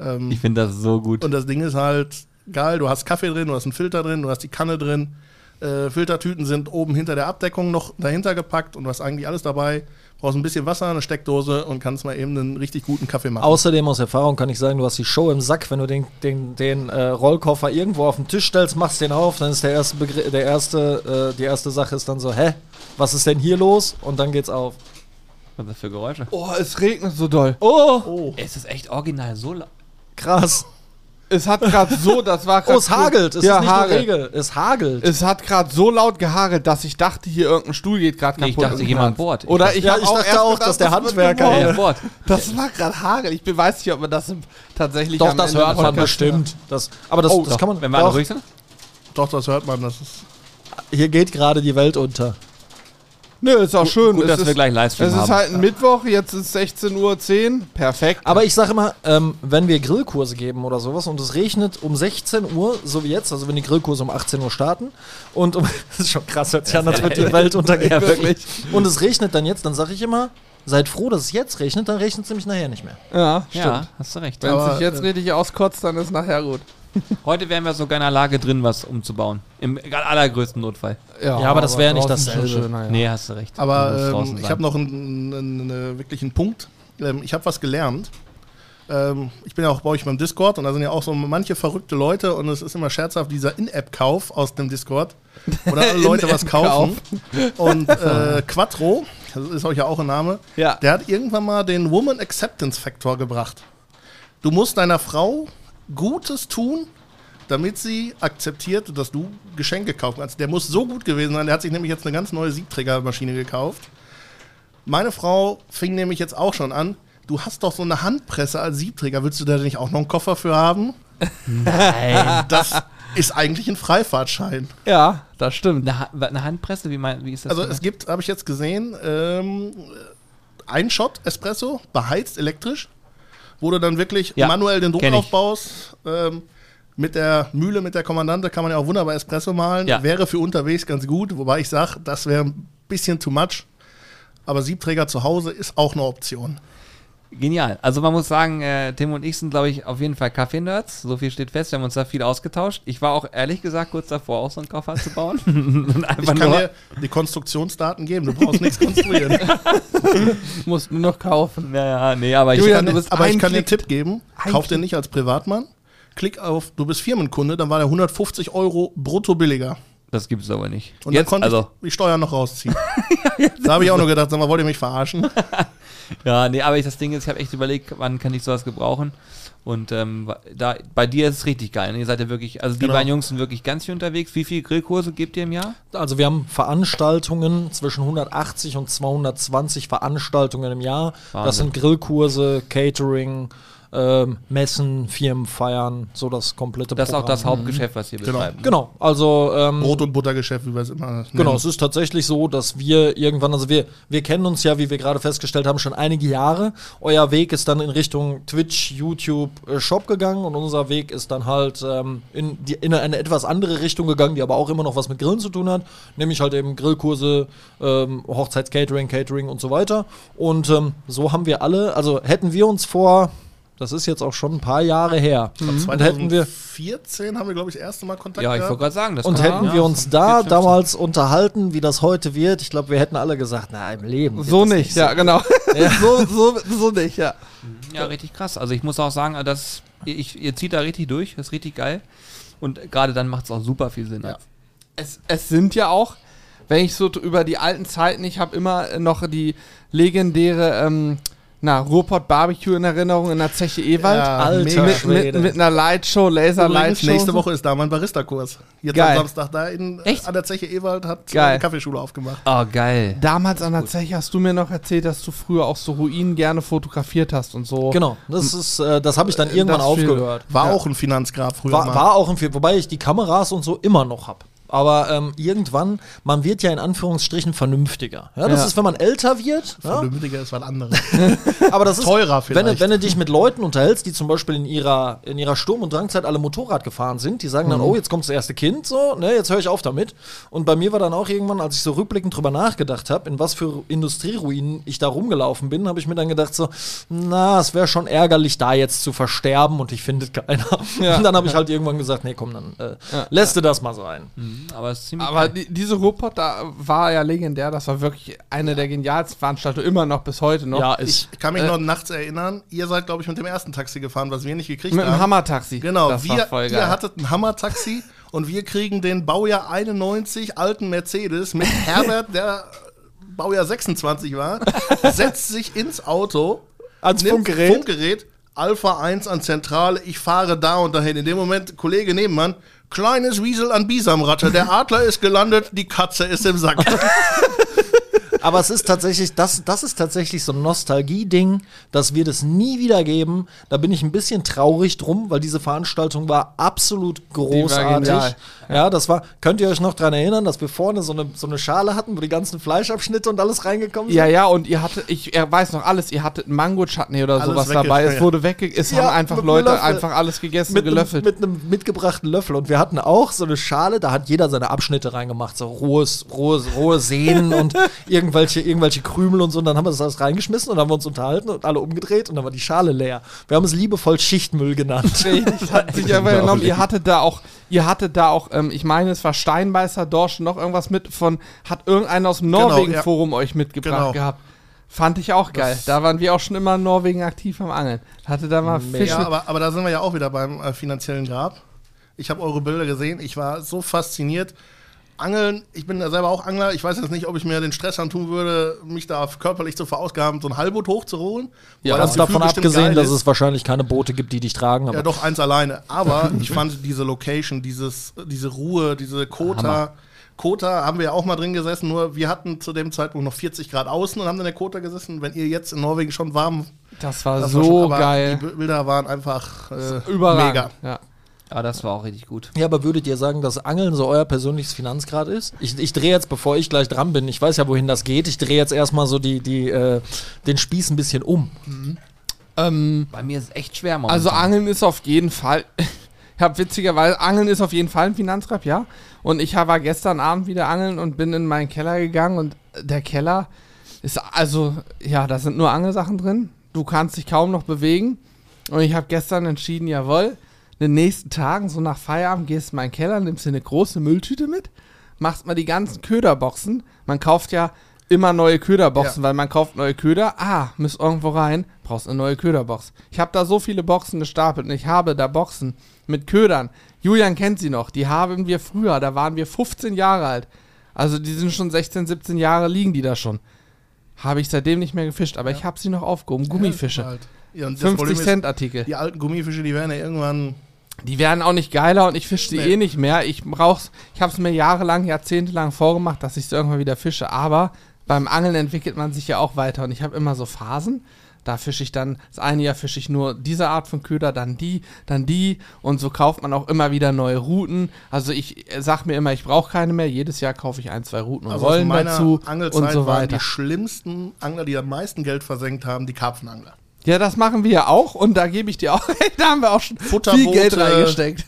Ähm, Ich finde das so gut. und das Ding ist halt geil, du hast Kaffee drin, du hast einen Filter drin, du hast die Kanne drin. Äh, Filtertüten sind oben hinter der Abdeckung noch dahinter gepackt und du hast eigentlich alles dabei. Brauchst ein bisschen Wasser, eine Steckdose und kannst mal eben einen richtig guten Kaffee machen. Außerdem aus Erfahrung kann ich sagen, du hast die Show im Sack, wenn du den, den, den äh, Rollkoffer irgendwo auf den Tisch stellst, machst den auf, dann ist der erste Begr der erste, äh, die erste Sache ist dann so, hä, was ist denn hier los? Und dann geht's auf. Was ist das für Geräusche? Oh, es regnet so doll. Oh, oh, Es ist echt original so laut. Krass. Es hat gerade so, das war Oh, grad es hagelt. Es ja, ist nicht nur Hagel. Regel. Es hagelt. Es hat gerade so laut gehagelt, dass ich dachte, hier irgendein Stuhl geht gerade Nee, kaputt. ich dachte, jemand bohrt. Oder dachte- ich, Ja, ich dachte erst auch, gedacht, dass der Handwerker- Bord. Das war gerade Hagel. Ich weiß nicht, ob man das tatsächlich Doch, am das Ende hört man bestimmt. Das, aber das, Oh, das doch. kann man. Wenn wir alle doch, ruhig sind? doch, das hört man. Das ist hier geht gerade die Welt unter. Nö, ist auch schön. Gut, es dass ist, wir gleich Livestream Es ist haben. halt ein Mittwoch, jetzt ist 16.10 Uhr. Perfekt. Aber ich sage immer, ähm, wenn wir Grillkurse geben oder sowas und es regnet um 16 Uhr, so wie jetzt, also wenn die Grillkurse um 18 Uhr starten und um, das ist schon krass, hört sich an, als wird die Welt untergehen. Ja, wirklich. Und es regnet dann jetzt, dann sage ich immer, seid froh, dass es jetzt regnet, dann regnet es nämlich nachher nicht mehr. ja, stimmt. Ja, hast du recht. Wenn es sich jetzt äh, richtig auskotzt, dann ist nachher gut. Heute wären wir sogar in der Lage drin, was umzubauen. Im allergrößten Notfall. Ja, aber das wäre nicht dasselbe. schöner, ja. Nee, hast du recht. Du Aber draußen ähm, ich habe noch einen, einen, einen wirklichen Punkt. Ähm, ich habe was gelernt. Ähm, ich bin ja auch bei euch beim Discord und da sind ja auch so manche verrückte Leute und es ist immer scherzhaft dieser In-App-Kauf aus dem Discord, alle Leute was kaufen. Und äh, Quattro, das ist euch ja auch ein Name, Ja. der hat irgendwann mal den Woman Acceptance Factor gebracht. Du musst deiner Frau Gutes tun, damit sie akzeptiert, dass du Geschenke kaufen kannst. Der muss so gut gewesen sein, der hat sich nämlich jetzt eine ganz neue Siebträgermaschine gekauft. Meine Frau fing nämlich jetzt auch schon an, du hast doch so eine Handpresse als Siebträger, willst du da nicht auch noch einen Koffer für haben? Nein. Das ist eigentlich ein Freifahrtschein. Ja, das stimmt. Eine, Ha- eine Handpresse, wie, mein, wie ist das? Also es gibt, habe ich jetzt gesehen, ähm, ein Shot Espresso, beheizt elektrisch, wo du dann wirklich Ja, manuell den Druck aufbaust. Ähm, mit der Mühle, mit der Kommandante kann man ja auch wunderbar Espresso malen. Ja. Wäre für unterwegs ganz gut, wobei ich sage, das wäre ein bisschen too much. Aber Siebträger zu Hause ist auch eine Option. Genial. Also man muss sagen, äh, Tim und ich sind, glaube ich, auf jeden Fall Kaffee-Nerds. So viel steht fest. Wir haben uns da viel ausgetauscht. Ich war auch ehrlich gesagt kurz davor, auch so einen Koffer zu bauen. Ich kann dir die Konstruktionsdaten geben, du brauchst nichts konstruieren. Musst nur noch kaufen. ja, ja, nee, aber ich Julian, kann, du bist Aber ich kann dir einen Tipp geben, Ein kauf den nicht als Privatmann. Klick auf, du bist Firmenkunde, dann war der 150 Euro brutto billiger. das gibt es aber nicht. Und Jetzt, dann konnte also, ich die Steuern noch rausziehen. da habe ich auch nur gedacht, sag mal, wollt ihr mich verarschen? Ja, nee, aber ich, das Ding ist, ich habe echt überlegt, wann kann ich sowas gebrauchen. Und ähm, da, bei dir ist es richtig geil. ne? Ihr seid ja wirklich, also die Genau. beiden Jungs sind wirklich ganz viel unterwegs. Wie viele Grillkurse gebt ihr im Jahr? Also wir haben Veranstaltungen zwischen 180 und 220 Veranstaltungen im Jahr. Das Wahnsinn. sind Grillkurse, Catering, ähm, Messen, Firmenfeiern, so das komplette Das ist auch das. Hauptgeschäft, was ihr Genau. betreibt. Genau, also ähm, Brot- und Buttergeschäft, wie wir es immer nennen. Genau, es ist tatsächlich so, dass wir irgendwann, also wir, wir kennen uns ja, wie wir gerade festgestellt haben, schon einige Jahre. Euer Weg ist dann in Richtung Twitch, YouTube, äh, Shop gegangen und unser Weg ist dann halt ähm, in, die, in eine etwas andere Richtung gegangen, die aber auch immer noch was mit Grillen zu tun hat, nämlich halt eben Grillkurse, ähm, Hochzeitscatering, Catering und so weiter. Und ähm, so haben wir alle, also hätten wir uns vor, das ist jetzt auch schon ein paar Jahre her, und hätten wir 2014 haben wir, glaube ich, das erste Mal Kontakt Ja, ich wollte gerade sagen, das und hätten ja, wir uns das- da 14, damals unterhalten, wie das heute wird, ich glaube, wir hätten alle gesagt, na, im Leben. So das nicht, ja, genau. so, so, so nicht, ja. Ja, richtig krass. Also ich muss auch sagen, dass ich, ihr zieht da richtig durch, das ist richtig geil. Und gerade dann macht es auch super viel Sinn. Ja. Es, es sind ja auch, wenn ich so über die alten Zeiten, ich habe immer noch die legendäre ähm, na, Ruhrpott Barbecue in Erinnerung in der Zeche Ewald. Ja, Alter mit, mit, mit einer Lightshow, Laser Lightshow. nächste Woche ist da mein Barista-Kurs. Jetzt Geil. am Samstag da in, Echt? an der Zeche Ewald hat äh, Geil. eine Kaffeeschule aufgemacht. Oh, geil. Damals an der Zeche hast du mir noch erzählt, dass du früher auch so Ruinen gerne fotografiert hast und so. Genau, das ist, äh, das habe ich dann irgendwann Das viel. aufgehört. War Ja. auch ein Finanzgrab früher War, mal. war auch ein wobei ich die Kameras und so immer noch habe. Aber ähm, irgendwann, man wird ja in Anführungsstrichen vernünftiger. Ja, das Ja. ist, wenn man älter wird. Ja, Vernünftiger ist was anderes. aber das ist Teurer Wenn, vielleicht. wenn du dich mit Leuten unterhältst, die zum Beispiel in ihrer, in ihrer Sturm- und Drangzeit alle Motorrad gefahren sind, die sagen dann, oh, jetzt kommt das erste Kind, so, ne, jetzt höre ich auf damit. Und bei mir war dann auch irgendwann, als ich so rückblickend drüber nachgedacht habe, in was für Industrieruinen ich da rumgelaufen bin, habe ich mir dann gedacht, so, na, es wäre schon ärgerlich, da jetzt zu versterben und ich finde keiner. Ja. Und dann habe ich halt irgendwann gesagt, nee, komm, dann äh, lässt du das mal sein. Mhm, Aber es ist ziemlich Aber die, diese Ruhrpott, da war ja legendär, das war wirklich eine der genialsten Veranstaltungen, immer noch bis heute noch. Ja, ist. Ich kann mich Äh, noch nachts erinnern, ihr seid, glaube ich, mit dem ersten Taxi gefahren, was wir nicht gekriegt mit haben. dem Hammertaxi. Genau, das war wir, ihr hattet ein Hammer-Taxi und wir kriegen den Baujahr 91 alten Mercedes mit Herbert, der Baujahr 26 war, setzt sich ins Auto, Ans nimmt Funkgerät. Funkgerät, Alpha 1 an Zentrale, ich fahre da und dahin. In dem Moment, Kollege Nebenmann, kleines Wiesel an Bisamratte, der Adler ist gelandet, die Katze ist im Sack. Aber es ist tatsächlich, das, das ist tatsächlich so ein Nostalgie-Ding, dass wir das nie wieder geben. Da bin ich ein bisschen traurig drum, weil diese Veranstaltung war absolut großartig. genial. ja, das war, könnt ihr euch noch daran erinnern, dass wir vorne so eine, so eine Schale hatten, wo die ganzen Fleischabschnitte und alles reingekommen sind? Ja, ja, und ihr hattet, ich er weiß noch alles, ihr hattet Mango-Chutney oder Alles sowas dabei. Es ja. wurde wegge... Es Ja, haben einfach Leute Löffel. einfach alles gegessen mit und gelöffelt. Einem, mit einem mitgebrachten Löffel. Und wir hatten auch so eine Schale, da hat jeder seine Abschnitte reingemacht, so rohes, rohes, rohe Sehnen und irgendwelche, irgendwelche Krümel und so. Und dann haben wir das alles reingeschmissen und haben wir uns unterhalten und alle umgedreht und dann war die Schale leer. Wir haben es liebevoll Schichtmüll genannt. Richtig, hat sich aber genommen. Ihr hattet da auch, ihr hattet da auch, ähm, ich meine, es war Steinbeißer, Dorsch, noch irgendwas mit von, hat irgendeiner aus dem Genau, Norwegen-Forum euch mitgebracht Genau. gehabt. Fand ich auch geil. Da waren wir auch schon immer in Norwegen aktiv am Angeln. Hatte da mal Fisch Ja, aber, aber da sind wir ja auch wieder beim äh, finanziellen Grab. Ich habe eure Bilder gesehen, ich war so fasziniert. Angeln, ich bin ja selber auch Angler. Ich weiß jetzt nicht, ob ich mir den Stress antun würde, mich da körperlich zu verausgaben, so ein Halbboot hochzuholen. Ja, ganz davon abgesehen, dass es wahrscheinlich keine Boote gibt, die dich tragen. Ja, doch, eins alleine. Aber ich fand diese Location, dieses, diese Ruhe, diese Kota. Kota haben wir ja auch mal drin gesessen, nur wir hatten zu dem Zeitpunkt noch 40 Grad außen und haben in der Kota gesessen. Wenn ihr jetzt in Norwegen schon warm, Das war das so war schon, geil. Die Bilder waren einfach äh, Überragend. mega. Ja. Ja, das war auch richtig gut. Ja, aber würdet ihr sagen, dass Angeln so euer persönliches Finanzgrad ist? Ich, ich drehe jetzt, bevor ich gleich dran bin, ich weiß ja, wohin das geht, ich drehe jetzt erstmal so die, die, äh, den Spieß ein bisschen um. Ähm, Bei mir ist es echt schwer momentan. Also Angeln ist auf jeden Fall. Ich habe witzigerweise, Angeln ist auf jeden Fall ein Finanzgrab, ja. Und ich war gestern Abend wieder angeln und bin in meinen Keller gegangen und der Keller ist also, ja, da sind nur Angelsachen drin. Du kannst dich kaum noch bewegen. Und ich habe gestern entschieden, jawohl, in den nächsten Tagen, so nach Feierabend, gehst du in meinen Keller, nimmst dir eine große Mülltüte mit, machst mal die ganzen Köderboxen. Man kauft ja immer neue Köderboxen, Ja. weil man kauft neue Köder. Ah, müsst irgendwo rein, brauchst eine neue Köderbox. Ich habe da so viele Boxen gestapelt und ich habe da Boxen mit Ködern. Julian kennt sie noch, die haben wir früher, da waren wir 15 Jahre alt. Also die sind schon 16, 17 Jahre liegen die da schon. Habe ich seitdem nicht mehr gefischt, aber ich habe sie noch aufgehoben. Gummifische. Halt. Ja, Problem 50 ist, Cent Artikel. Die alten Gummifische, die werden ja irgendwann. Die werden auch nicht geiler und ich fische sie Nee. eh nicht mehr. Ich brauch's, ich habe es mir jahrelang, jahrzehntelang vorgemacht, dass ich es irgendwann wieder fische. Aber beim Angeln entwickelt man sich ja auch weiter und ich habe immer so Phasen. Da fische ich dann, das eine Jahr fische ich nur diese Art von Köder, dann die, dann die und so kauft man auch immer wieder neue Routen. Also ich sag mir immer, ich brauche keine mehr. Jedes Jahr kaufe ich ein, zwei Routen und Also Rollen dazu Angelzeit und so waren weiter. die schlimmsten Angler, die am meisten Geld versenkt haben, die Karpfenangler. Ja, das machen wir ja auch und da gebe ich dir auch, da haben wir auch schon viel Geld reingesteckt.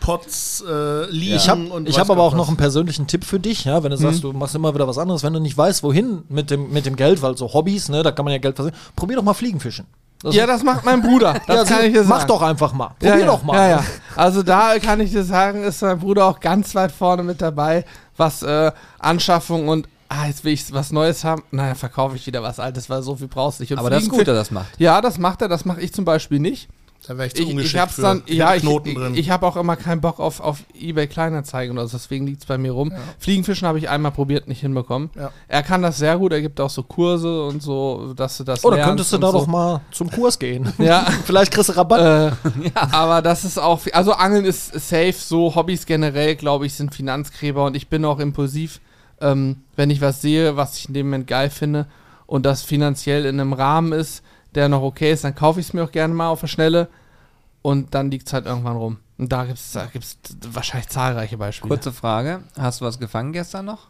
Pots, äh, Liegen Ich habe hab aber auch noch was. einen persönlichen Tipp für dich, ja, wenn du sagst, du machst immer wieder was anderes, wenn du nicht weißt, wohin mit dem, mit dem Geld, weil so Hobbys, ne, da kann man ja Geld versenken, probier doch mal Fliegenfischen. Das Ja, das macht mein Bruder. Das ja, kann ich dir sagen. Mach doch einfach mal. Probier ja, ja, doch mal. Ja, ja. Also da kann ich dir sagen, ist mein Bruder auch ganz weit vorne mit dabei, was äh, Anschaffung und ah, jetzt will ich was Neues haben. Naja, verkaufe ich wieder was Altes, weil so viel brauchst du nicht. Und Aber das ist gut, dass er das macht. Ja, das macht er, das mache ich zum Beispiel nicht. Da wäre ich zu Ich, ich ungeschickt hab's für. dann, Ich ja, ich, Knoten ich, drin. ich habe auch immer keinen Bock auf, auf Ebay Kleinanzeigen oder so, deswegen liegt's bei mir rum. Fliegenfischen habe ich einmal probiert, nicht hinbekommen. Ja. Er kann das sehr gut, er gibt auch so Kurse und so, dass du das Oder lernst könntest du da so. doch mal zum Kurs gehen. Ja. Vielleicht kriegst du Rabatt. Äh, Aber das ist auch, also Angeln ist safe, so Hobbys generell, glaube ich, sind Finanzgräber und ich bin auch impulsiv, ähm, wenn ich was sehe, was ich in dem Moment geil finde und das finanziell in einem Rahmen ist, der noch okay ist, dann kaufe ich es mir auch gerne mal auf der Schnelle und dann liegt es halt irgendwann rum. Und da gibt es da gibt's wahrscheinlich zahlreiche Beispiele. Kurze Frage. Hast du was gefangen gestern noch?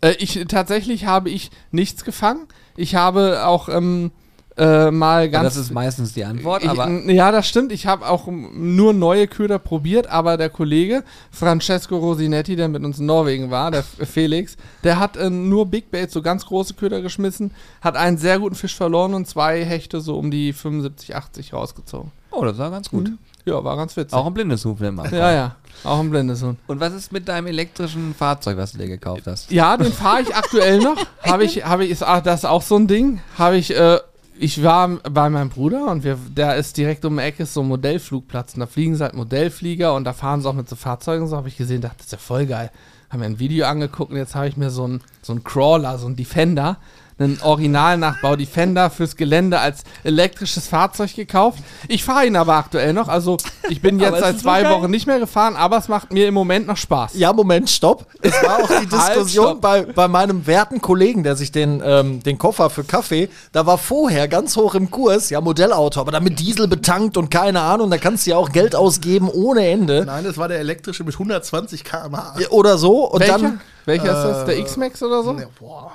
Äh, ich, tatsächlich habe ich nichts gefangen. Ich habe auch ähm, äh, mal ganz das ist meistens die Antwort, ich, aber ja, das stimmt. Ich habe auch nur neue Köder probiert, aber der Kollege Francesco Rosinetti, der mit uns in Norwegen war, der Felix, der hat äh, nur Big Bait, so ganz große Köder geschmissen, hat einen sehr guten Fisch verloren und zwei Hechte so um die 75, 80 rausgezogen. oh, das war ganz gut. Ja, war ganz witzig. Auch ein blindes Hufen immer. ja, ja, auch ein Blindeshund. Und was ist mit deinem elektrischen Fahrzeug, was du dir gekauft hast? Ja, den fahre ich aktuell noch. Habe ich, habe ich, ist, ah, das ist auch so ein Ding. Habe ich, äh, ich war bei meinem Bruder und wir, der ist direkt um die Ecke, so ein Modellflugplatz. Und da fliegen sie halt Modellflieger und da fahren sie auch mit so Fahrzeugen und so, habe ich gesehen, dachte, das ist ja voll geil. Haben mir ein Video angeguckt und jetzt habe ich mir so einen so einen Crawler, so einen Defender, einen Originalnachbau Defender fürs Gelände als elektrisches Fahrzeug gekauft. Ich fahre ihn aber aktuell noch, also ich bin jetzt seit so zwei geil. Wochen nicht mehr gefahren, aber es macht mir im Moment noch Spaß. Ja, Moment, stopp. Es war auch die Diskussion stopp. bei, bei meinem werten Kollegen, der sich den, ähm, den Koffer für Kaffee, da war vorher ganz hoch im Kurs, ja, Modellauto, aber damit Diesel betankt und keine Ahnung, da kannst du ja auch Geld ausgeben ohne Ende. Nein, das war der elektrische mit 120 km/h. Ja, Oder so. Und Welcher? dann. Welcher ist das? Der Äh, X-Max oder so? Nee, boah.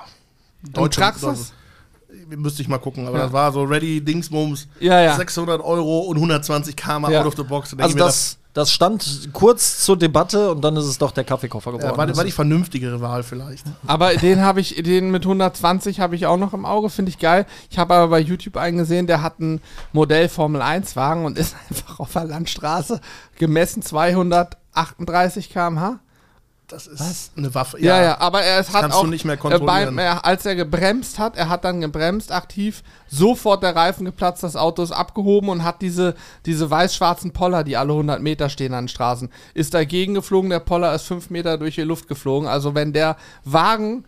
Und Traxxas? Müsste ich mal gucken, aber Ja. das war so Ready Dingsbums. Ja, ja. 600 Euro und 120 km Ja. out of the box. Also das, das stand kurz zur Debatte und dann ist es doch der Kaffeekoffer geworden. ja, war, war die vernünftigere Wahl vielleicht. Aber den habe ich, den mit 120 habe ich auch noch im Auge, finde ich geil. Ich habe aber bei YouTube eingesehen, der hat ein Modell Formel 1 Wagen und ist einfach auf der Landstraße gemessen 238 km/h Das ist eine Waffe. Ja, ja, aber er hat kannst auch du nicht mehr kontrollieren. beim, er, als er gebremst hat, er hat dann gebremst aktiv, sofort der Reifen geplatzt, das Auto ist abgehoben und hat diese, diese weiß-schwarzen Poller, die alle 100 Meter stehen an den Straßen, ist dagegen geflogen, der Poller ist 5 Meter durch die Luft geflogen. Also wenn der Wagen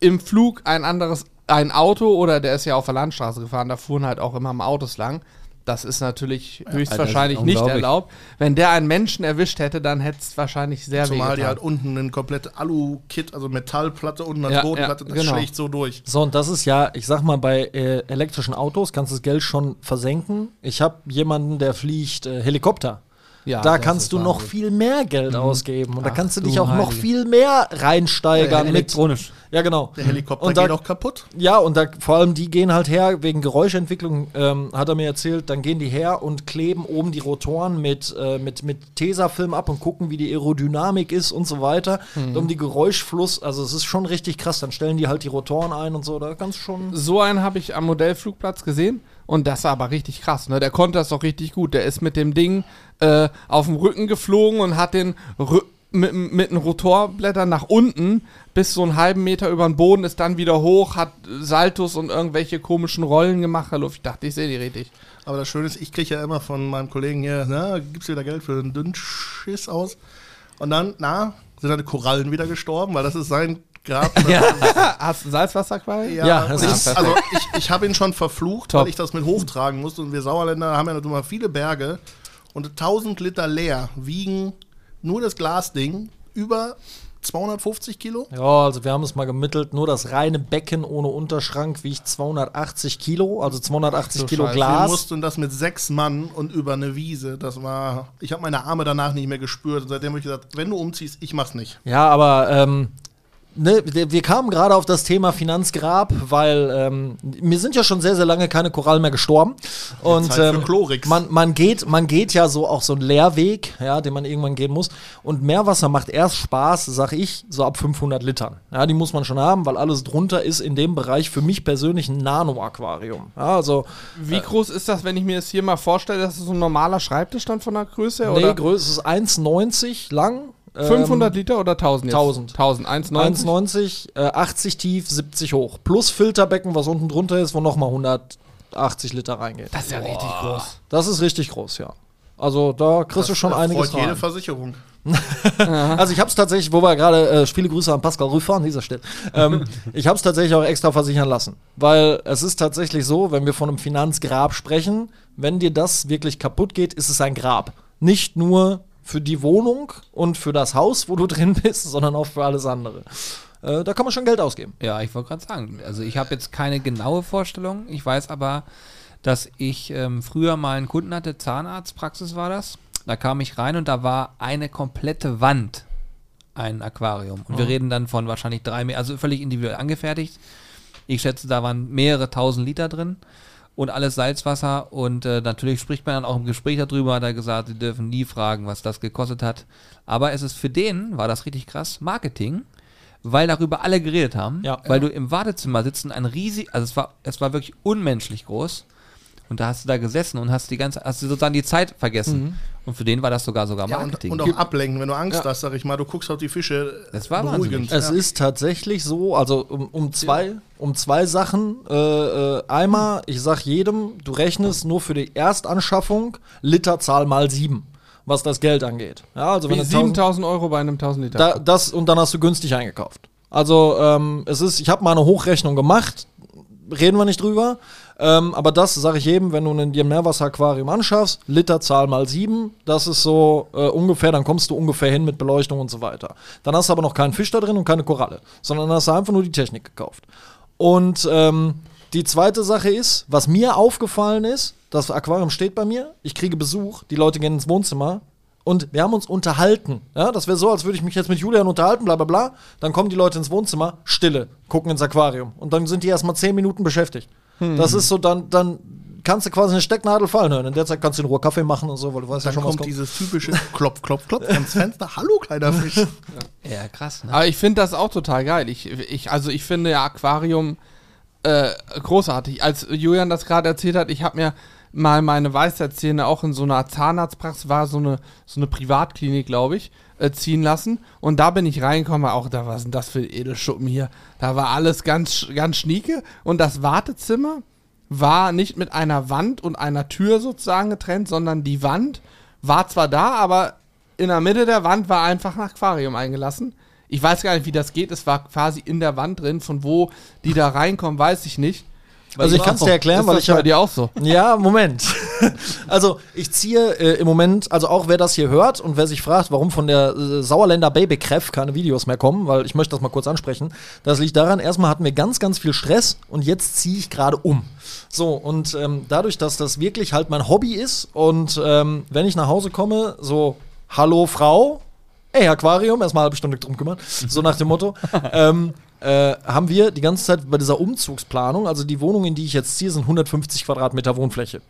im Flug ein anderes, ein Auto oder der ist ja auf der Landstraße gefahren, da fuhren halt auch immer mal Autos lang. Das ist natürlich höchstwahrscheinlich nicht erlaubt. Wenn der einen Menschen erwischt hätte, dann hätte es wahrscheinlich sehr Zumal die halt unten eine komplette Alu-Kit, also Metallplatte unten als Ja, Bodenplatte, ja, das genau. schlägt so durch. So, und das ist ja, ich sag mal, bei äh, elektrischen Autos kannst du das Geld schon versenken. Ich habe jemanden, der fliegt äh, Helikopter. Ja, da kannst du noch Wahnsinn. viel mehr Geld ausgeben. Und da Ach kannst du du dich auch noch Heilige. viel mehr reinsteigern mit. Elektronisch. Ja, genau. Der Helikopter Und da- geht auch kaputt. Ja, und da, vor allem die gehen halt her, wegen Geräuschentwicklung, ähm, hat er mir erzählt, dann gehen die her und kleben oben die Rotoren mit, äh, mit, mit Tesafilm ab und gucken, wie die Aerodynamik ist und so weiter. Um die Geräuschfluss, also es ist schon richtig krass, dann stellen die halt die Rotoren ein und so, da kannst du schon. So einen habe ich am Modellflugplatz gesehen und das war aber richtig krass. Ne? Der konnte das auch richtig gut. Der ist mit dem Ding äh, auf dem Rücken geflogen und hat den Rü mit, mit den Rotorblättern nach unten bis so einen halben Meter über den Boden, ist dann wieder hoch, hat Saltos und irgendwelche komischen Rollen gemacht. Hallo, ich dachte, ich sehe die richtig. Aber das Schöne ist, ich kriege ja immer von meinem Kollegen hier, na, gibst du wieder Geld für einen Dünnschiss aus? Und dann, na, sind die Korallen wieder gestorben, weil das ist sein Grab. Hast du ein Salzwasserquarell? Ja, Ja, ich, also ich, ich habe ihn schon verflucht, Top. weil ich das mit hochtragen musste. Und wir Sauerländer haben ja natürlich mal viele Berge. Und 1000 Liter leer wiegen nur das Glasding über 250 Kilo. Ja, also wir haben es mal gemittelt, nur das reine Becken ohne Unterschrank wiegt 280 Kilo, also 280 du Kilo Scheiße. Wir Glas. mussten das mit sechs Mann und über eine Wiese. Das war. Ich habe meine Arme danach nicht mehr gespürt. Und seitdem habe ich gesagt, wenn du umziehst, ich mach's nicht. Ja, aber ähm, ne, wir kamen gerade auf das Thema Finanzgrab, weil ähm, mir sind ja schon sehr, sehr lange keine Korallen mehr gestorben. Und ähm, man, man, geht, man geht ja so auch so einen Leerweg, ja, den man irgendwann gehen muss. Und Meerwasser macht erst Spaß, sag ich, so ab 500 Litern. Ja, die muss man schon haben, weil alles drunter ist in dem Bereich für mich persönlich ein Nano-Aquarium. Ja, also Wie groß ist das, wenn ich mir das hier mal vorstelle, dass es so ein normaler Schreibtisch dann von der Größe? nee, oder Größe ist 1,90 lang. 500 Liter oder 1000 jetzt? 1000. 1000, 1,90. 1,90, äh, 80 tief, 70 hoch. Plus Filterbecken, was unten drunter ist, wo nochmal 180 Liter reingeht. Das ist ja richtig groß. Das ist richtig groß, ja. Also da kriegst du schon Das einiges freut jede rein. Versicherung. Also ich habe es tatsächlich, wo wir gerade, äh, viele Grüße an Pascal Rüffer an dieser Stelle. Ähm, ich habe es tatsächlich auch extra versichern lassen. Weil es ist tatsächlich so, wenn wir von einem Finanzgrab sprechen, wenn dir das wirklich kaputt geht, ist es ein Grab. Nicht nur für die Wohnung und für das Haus, wo du drin bist, sondern auch für alles andere. Äh, da kann man schon Geld ausgeben. Ja, ich wollte gerade sagen, also ich habe jetzt keine genaue Vorstellung. Ich weiß aber, dass ich ähm, früher mal einen Kunden hatte, Zahnarztpraxis war das. Da kam ich rein und da war eine komplette Wand ein Aquarium. Und wir reden dann von wahrscheinlich drei also völlig individuell angefertigt. Ich schätze, da waren mehrere tausend Liter drin und alles Salzwasser. Und äh, natürlich spricht man dann auch im Gespräch darüber, hat er gesagt, sie dürfen nie fragen, was das gekostet hat. Aber es ist für den, war das richtig krass, Marketing, weil darüber alle geredet haben. Ja. weil du im Wartezimmer sitzen, ein riesig, also es war, es war wirklich unmenschlich groß. Und da hast du da gesessen und hast die ganze, hast du sozusagen die Zeit vergessen. Und für den war das sogar sogar Ja, und, Marketing. und auch ablenken, wenn du Angst hast, sag ich mal, du guckst auf die Fische. Das war beruhigend. Es ja. ist tatsächlich so, also um, um, zwei, um zwei Sachen. Äh, äh, einmal, ich sag jedem, du rechnest nur für die Erstanschaffung Literzahl mal sieben, was das Geld angeht. Ja, also wenn Wie du 1000 7000 Euro bei einem 1000 Liter. da, das und dann hast du günstig eingekauft. Also ähm, es ist, ich habe mal eine Hochrechnung gemacht, reden wir nicht drüber. Ähm, aber das sage ich jedem, wenn du ein dir Meerwasseraquarium anschaffst, Literzahl mal sieben, das ist so äh, ungefähr, dann kommst du ungefähr hin mit Beleuchtung und so weiter. Dann hast du aber noch keinen Fisch da drin und keine Koralle, sondern dann hast du einfach nur die Technik gekauft. Und ähm, die zweite Sache ist, was mir aufgefallen ist, das Aquarium steht bei mir, ich kriege Besuch, die Leute gehen ins Wohnzimmer und wir haben uns unterhalten. Ja, das wäre so, als würde ich mich jetzt mit Julian unterhalten, bla bla bla. Dann kommen die Leute ins Wohnzimmer, Stille, gucken ins Aquarium. Und dann sind die erstmal zehn Minuten beschäftigt. Das ist so, dann, dann kannst du quasi eine Stecknadel fallen hören. In der Zeit kannst du in Ruhe Kaffee machen und so, weil du weißt ja Dann schon, was kommt kommt. dieses typische Klopf, Klopf, Klopf ans Fenster. Hallo, kleiner Fisch. ja, krass, ne? Aber ich finde das auch total geil. Ich, ich, also ich finde ja Aquarium äh, großartig. Als Julian das gerade erzählt hat, ich habe mir mal meine Weisheitszähne auch in so einer Zahnarztpraxis, war so eine, so eine Privatklinik, glaube ich, äh, ziehen lassen. Und da bin ich reingekommen, auch da, was sind das für Edelschuppen hier? Da war alles ganz, ganz schnieke. Und das Wartezimmer war nicht mit einer Wand und einer Tür sozusagen getrennt, sondern die Wand war zwar da, aber in der Mitte der Wand war einfach ein Aquarium eingelassen. Ich weiß gar nicht, wie das geht. Es war quasi in der Wand drin. Von wo die da reinkommen, weiß ich nicht. Also ich kann es dir erklären, Ist weil das ich bei dir auch so. Ja, Moment. also ich ziehe äh, im Moment, also auch wer das hier hört und wer sich fragt, warum von der äh, Sauerländer Babykräft keine Videos mehr kommen, weil ich möchte das mal kurz ansprechen. Das liegt daran, erstmal hatten wir ganz, ganz viel Stress und jetzt ziehe ich gerade um. So, und ähm, dadurch, dass das wirklich halt mein Hobby ist und ähm, wenn ich nach Hause komme, so, hallo Frau, ey Aquarium, erstmal eine halbe Stunde drum kümmern, so nach dem Motto, ähm, äh, haben wir die ganze Zeit bei dieser Umzugsplanung, also die Wohnung, in die ich jetzt ziehe, sind 150 Quadratmeter Wohnfläche.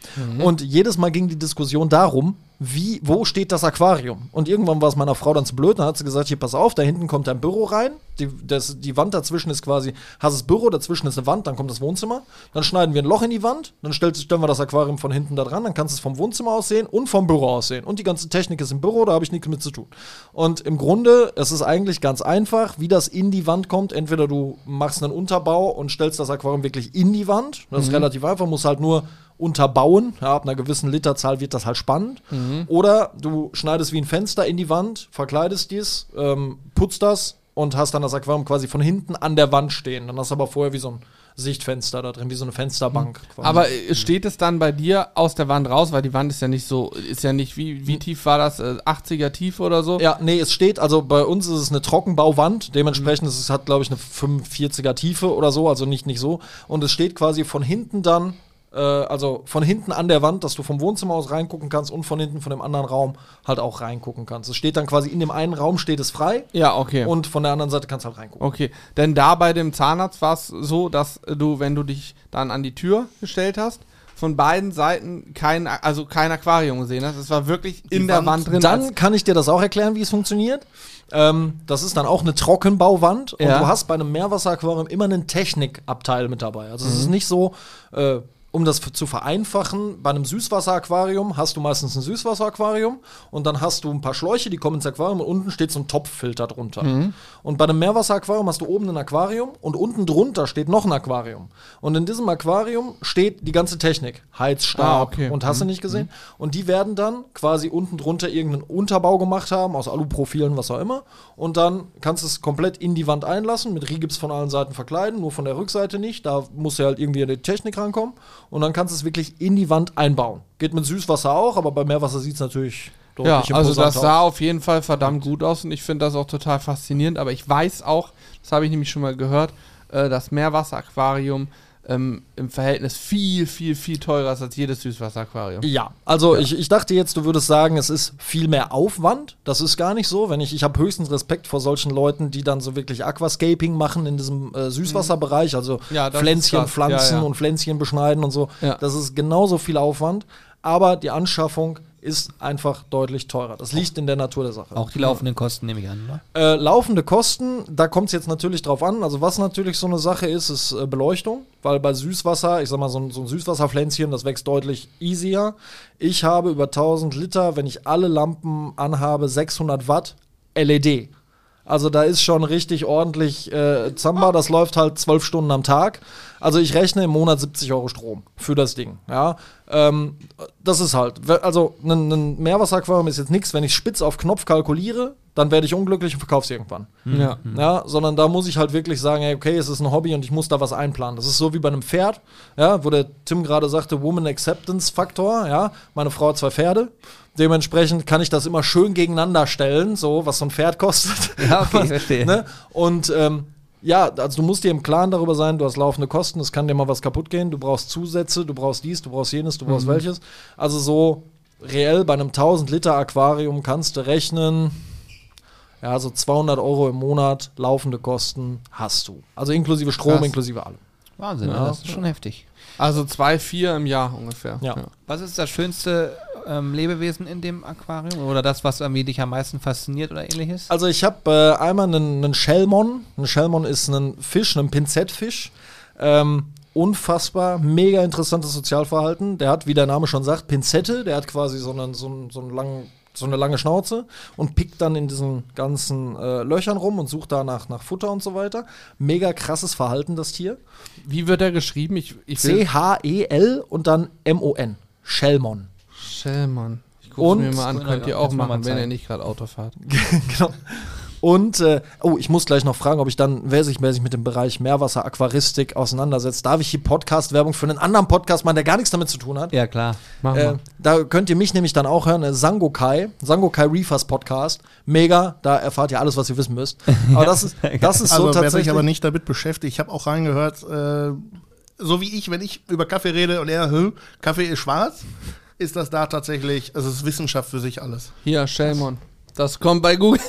Und jedes Mal ging die Diskussion darum, wie, wo steht das Aquarium? Und irgendwann war es meiner Frau dann zu blöd, dann hat sie gesagt, hier, pass auf, da hinten kommt ein Büro rein, die, das, die Wand dazwischen ist quasi, hast das Büro, dazwischen ist eine Wand, dann kommt das Wohnzimmer, dann schneiden wir ein Loch in die Wand, dann stellt, stellen wir das Aquarium von hinten da dran, dann kannst du es vom Wohnzimmer aus sehen und vom Büro aus sehen. Und die ganze Technik ist im Büro, da habe ich nichts mit zu tun. Und im Grunde, es ist eigentlich ganz einfach, wie das in die Wand kommt. Entweder du machst einen Unterbau und stellst das Aquarium wirklich in die Wand, das ist relativ einfach, muss halt nur unterbauen. Ja, ab einer gewissen Literzahl wird das halt spannend. Oder du schneidest wie ein Fenster in die Wand, verkleidest dies, ähm, putzt das und hast dann das Aquarium quasi von hinten an der Wand stehen. Dann hast du aber vorher wie so ein Sichtfenster da drin, wie so eine Fensterbank. quasi. Aber äh, steht es dann bei dir aus der Wand raus, weil die Wand ist ja nicht so, ist ja nicht, wie, wie tief war das? Äh, 80er Tiefe oder so? Ja, nee, es steht, also bei uns ist es eine Trockenbauwand, dementsprechend ist es hat, glaube ich, eine 45er Tiefe oder so, also nicht, nicht so. Und es steht quasi von hinten dann, äh, also von hinten an der Wand, dass du vom Wohnzimmer aus reingucken kannst und von hinten von dem anderen Raum halt auch reingucken kannst. Es steht dann quasi in dem einen Raum steht es frei Ja, okay. und von der anderen Seite kannst du halt reingucken. Okay, denn da bei dem Zahnarzt war es so, dass du, wenn du dich dann an die Tür gestellt hast, von beiden Seiten kein, also kein Aquarium gesehen hast. Es war wirklich in der Wand Wand drin. Dann kann ich dir das auch erklären, wie es funktioniert. Ähm, das ist dann auch eine Trockenbauwand und Ja. du hast bei einem Meerwasseraquarium immer einen Technikabteil mit dabei. Also es ist nicht so, äh, um das zu vereinfachen, bei einem Süßwasseraquarium hast du meistens ein Süßwasseraquarium und dann hast du ein paar Schläuche, die kommen ins Aquarium und unten steht so ein Topffilter drunter. Und bei einem Meerwasseraquarium hast du oben ein Aquarium und unten drunter steht noch ein Aquarium. Und in diesem Aquarium steht die ganze Technik, Heizstab Ah, okay. und hast du nicht gesehen. Und die werden dann quasi unten drunter irgendeinen Unterbau gemacht haben, aus Aluprofilen, was auch immer. Und dann kannst du es komplett in die Wand einlassen, mit Rigips von allen Seiten verkleiden, nur von der Rückseite nicht. Da muss ja halt irgendwie die Technik rankommen. Und dann kannst du es wirklich in die Wand einbauen. Geht mit Süßwasser auch, aber bei Meerwasser sieht es natürlich Ja, also das sah auf jeden Fall verdammt gut aus und ich finde das auch total faszinierend. Aber ich weiß auch, das habe ich nämlich schon mal gehört, äh, das Meerwasseraquarium ähm, im Verhältnis viel, viel, viel teurer als jedes Süßwasseraquarium. Ja, also Ich, ich dachte jetzt, du würdest sagen, es ist viel mehr Aufwand. Das ist gar nicht so. Wenn ich, ich habe höchstens Respekt vor solchen Leuten, die dann so wirklich Aquascaping machen in diesem äh, Süßwasserbereich, also Ja, Pflänzchen pflanzen Ja, ja. und Pflänzchen beschneiden und so. Ja. Das ist genauso viel Aufwand, aber die Anschaffung ist einfach deutlich teurer. Das liegt in der Natur der Sache. Auch die laufenden Kosten nehme ich an, ne? Äh, laufende Kosten, da kommt es jetzt natürlich drauf an. Also was natürlich so eine Sache ist, ist äh, Beleuchtung, weil bei Süßwasser, ich sag mal, so ein, so ein Süßwasserpflänzchen, das wächst deutlich easier. Ich habe über 1000 Liter, wenn ich alle Lampen anhabe, 600 Watt LED. Also da ist schon richtig ordentlich äh, Zamba, das läuft halt zwölf Stunden am Tag. Also ich rechne im Monat 70 Euro Strom für das Ding. Ja, ähm, das ist halt, also ein, ein Meerwasseraquarium ist jetzt nichts, wenn ich spitz auf Knopf kalkuliere, dann werde ich unglücklich und verkaufe es irgendwann. Ja. Ja, sondern da muss ich halt wirklich sagen, ey, okay, es ist ein Hobby und ich muss da was einplanen. Das ist so wie bei einem Pferd, ja, wo der Tim gerade sagte, Woman Acceptance Faktor, ja, meine Frau hat zwei Pferde. Dementsprechend kann ich das immer schön gegeneinander stellen, so was so ein Pferd kostet. Ja, okay, verstehe. ne? Und ähm, ja, also du musst dir im Klaren darüber sein, du hast laufende Kosten, es kann dir mal was kaputt gehen, du brauchst Zusätze, du brauchst dies, du brauchst jenes, du brauchst welches. Also so reell bei einem 1000 Liter Aquarium kannst du rechnen, ja, so 200 Euro im Monat laufende Kosten hast du. Also inklusive Strom, Krass. inklusive allem. Wahnsinn, Ja. das ist schon heftig. Also zwei, vier im Jahr ungefähr. Ja. Was ist das schönste ähm, Lebewesen in dem Aquarium? Oder das, was irgendwie dich am meisten fasziniert oder ähnliches? Also ich habe äh, einmal einen, einen Shellmon. Ein Shellmon ist ein Fisch, ein Pinzettfisch. Ähm, unfassbar, mega interessantes Sozialverhalten. Der hat, wie der Name schon sagt, Pinzette. Der hat quasi so, einen, so, einen, so, einen langen, so eine lange Schnauze und pickt dann in diesen ganzen äh, Löchern rum und sucht da nach, Futter und so weiter. Mega krasses Verhalten, das Tier. Wie wird er geschrieben? Ich, ich C-H-E-L und dann M-O-N. Shellmon. Shellmann. Ich gucke mir mal an, könnt ihr auch machen, wenn ihr nicht gerade Auto fahrt. genau. Und, äh, oh, ich muss gleich noch fragen, ob ich dann, wer sich, wer sich mit dem Bereich Meerwasser, Aquaristik auseinandersetzt, darf ich hier Podcast-Werbung für einen anderen Podcast machen, der gar nichts damit zu tun hat? Ja, klar. Mach Äh, mal. da könnt ihr mich nämlich dann auch hören, äh, Sangokai, Sangokai Reefers Podcast. Mega, da erfahrt ihr alles, was ihr wissen müsst. Aber das ist, das ist Also so wer sich tatsächlich. aber nicht damit beschäftigt, ich habe auch reingehört, äh, so wie ich, wenn ich über Kaffee rede und er, "Hä, Kaffee ist schwarz, ist das da tatsächlich, also es ist Wissenschaft für sich alles. Hier, Shellmon. Das kommt bei Google.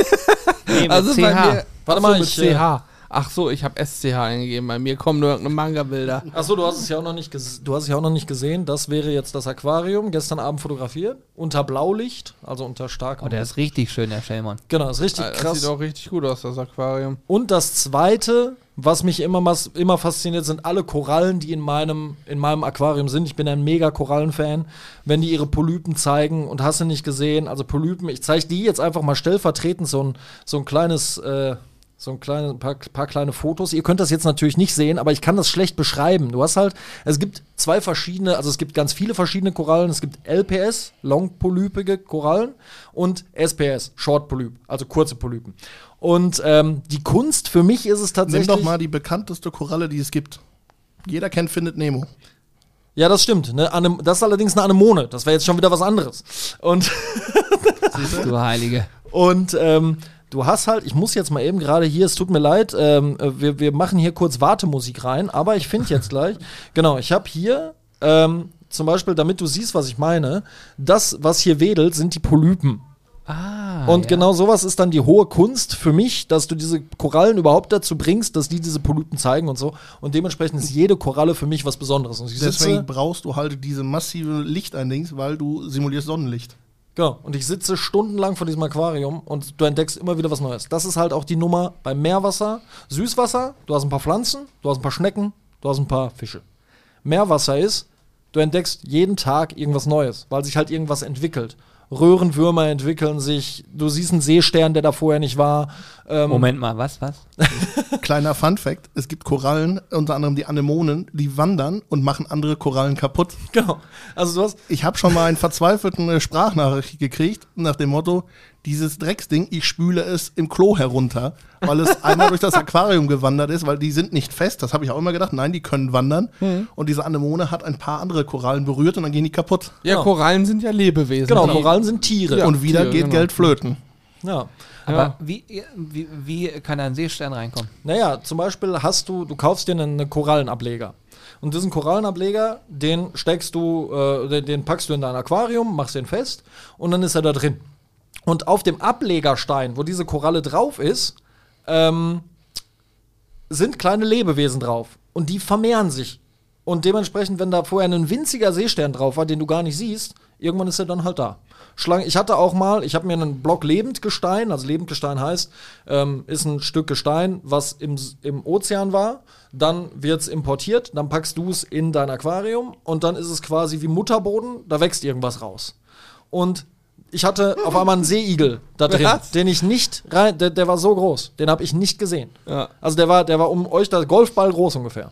Nee, mit Also bei CH. mir. Warte Ach mal, so, mit ich, äh, CH. Ach so, ich habe SCH eingegeben. Bei mir kommen nur irgendeine Manga-Bilder. Achso, du hast es ja auch noch nicht du hast es ja auch noch nicht gesehen. Das wäre jetzt das Aquarium, gestern Abend fotografiert, unter Blaulicht, also unter starkem. Oh, der ist richtig schön, der Schellmann. genau, ist richtig Äh, Das krass. sieht auch richtig gut aus, das Aquarium. Und das zweite, was mich immer, immer fasziniert, sind alle Korallen, die in meinem, in meinem Aquarium sind. Ich bin ein mega Korallenfan. Wenn die ihre Polypen zeigen und hast du nicht gesehen, also Polypen, ich zeige die jetzt einfach mal stellvertretend so ein, so ein kleines, äh, so ein kleine, paar, paar kleine Fotos. Ihr könnt das jetzt natürlich nicht sehen, aber ich kann das schlecht beschreiben. Du hast halt, es gibt zwei verschiedene, also es gibt ganz viele verschiedene Korallen. Es gibt LPS, longpolypige Korallen, und SPS, Short-Polyp, also kurze Polypen. Und ähm, die Kunst für mich ist es Nimm tatsächlich. doch mal die bekannteste Koralle, die es gibt. Jeder kennt Findet Nemo. Ja, das stimmt. Ne? Anem das ist allerdings eine Anemone. Das wäre jetzt schon wieder was anderes. Und, Du Heilige. und ähm, du hast halt, ich muss jetzt mal eben gerade hier, es tut mir leid, ähm, äh, wir, wir machen hier kurz Wartemusik rein, aber ich finde jetzt gleich, genau, ich habe hier ähm, zum Beispiel, damit du siehst, was ich meine, das, was hier wedelt, sind die Polypen. Ah. Und ja. genau sowas ist dann die hohe Kunst für mich, dass du diese Korallen überhaupt dazu bringst, dass die diese Polypen zeigen und so. Und dementsprechend ist jede Koralle für mich was Besonderes. Deswegen brauchst du halt diese massive Lichteindings, weil du simulierst Sonnenlicht. genau, und ich sitze stundenlang vor diesem Aquarium und du entdeckst immer wieder was Neues. Das ist halt auch die Nummer beim Meerwasser. Süßwasser, du hast ein paar Pflanzen, du hast ein paar Schnecken, du hast ein paar Fische. Meerwasser ist, du entdeckst jeden Tag irgendwas Neues, weil sich halt irgendwas entwickelt. Röhrenwürmer entwickeln sich, du siehst einen Seestern, der da vorher nicht war. Ähm, Moment mal, was, was? Kleiner Fun Fact: Es gibt Korallen, unter anderem die Anemonen, die wandern und machen andere Korallen kaputt. Genau. Also du hast, Ich habe schon mal einen verzweifelten äh, Sprachnachricht gekriegt nach dem Motto: Dieses Drecksding, ich spüle es im Klo herunter, weil es einmal durch das Aquarium gewandert ist, weil die sind nicht fest. Das habe ich auch immer gedacht. Nein, die können wandern. Und diese Anemone hat ein paar andere Korallen berührt und dann gehen die kaputt. Ja, Genau. Korallen sind ja Lebewesen. genau, Die- Korallen sind Tiere. Ja. und wieder Tiere, geht genau. Geld flöten. Ja. Aber Ja. wie, wie, wie kann ein Seestern reinkommen? Naja, zum Beispiel hast du, du kaufst dir einen, einen Korallenableger. Und diesen Korallenableger, den steckst du, äh, den, den packst du in dein Aquarium, machst den fest und dann ist er da drin. Und auf dem Ablegerstein, wo diese Koralle drauf ist, ähm, sind kleine Lebewesen drauf. Und die vermehren sich. Und dementsprechend, wenn da vorher ein winziger Seestern drauf war, den du gar nicht siehst, irgendwann ist er dann halt da. Schlange, ich hatte auch mal, ich habe mir einen Block Lebendgestein, also Lebendgestein heißt, ähm, ist ein Stück Gestein, was im, im Ozean war, dann wird es importiert, dann packst du es in dein Aquarium und dann ist es quasi wie Mutterboden, da wächst irgendwas raus. Und ich hatte auf einmal einen Seeigel da drin, Was? den ich nicht rein, der, der war so groß, den habe ich nicht gesehen. Ja. Also der war, der war um euch da Golfball groß ungefähr.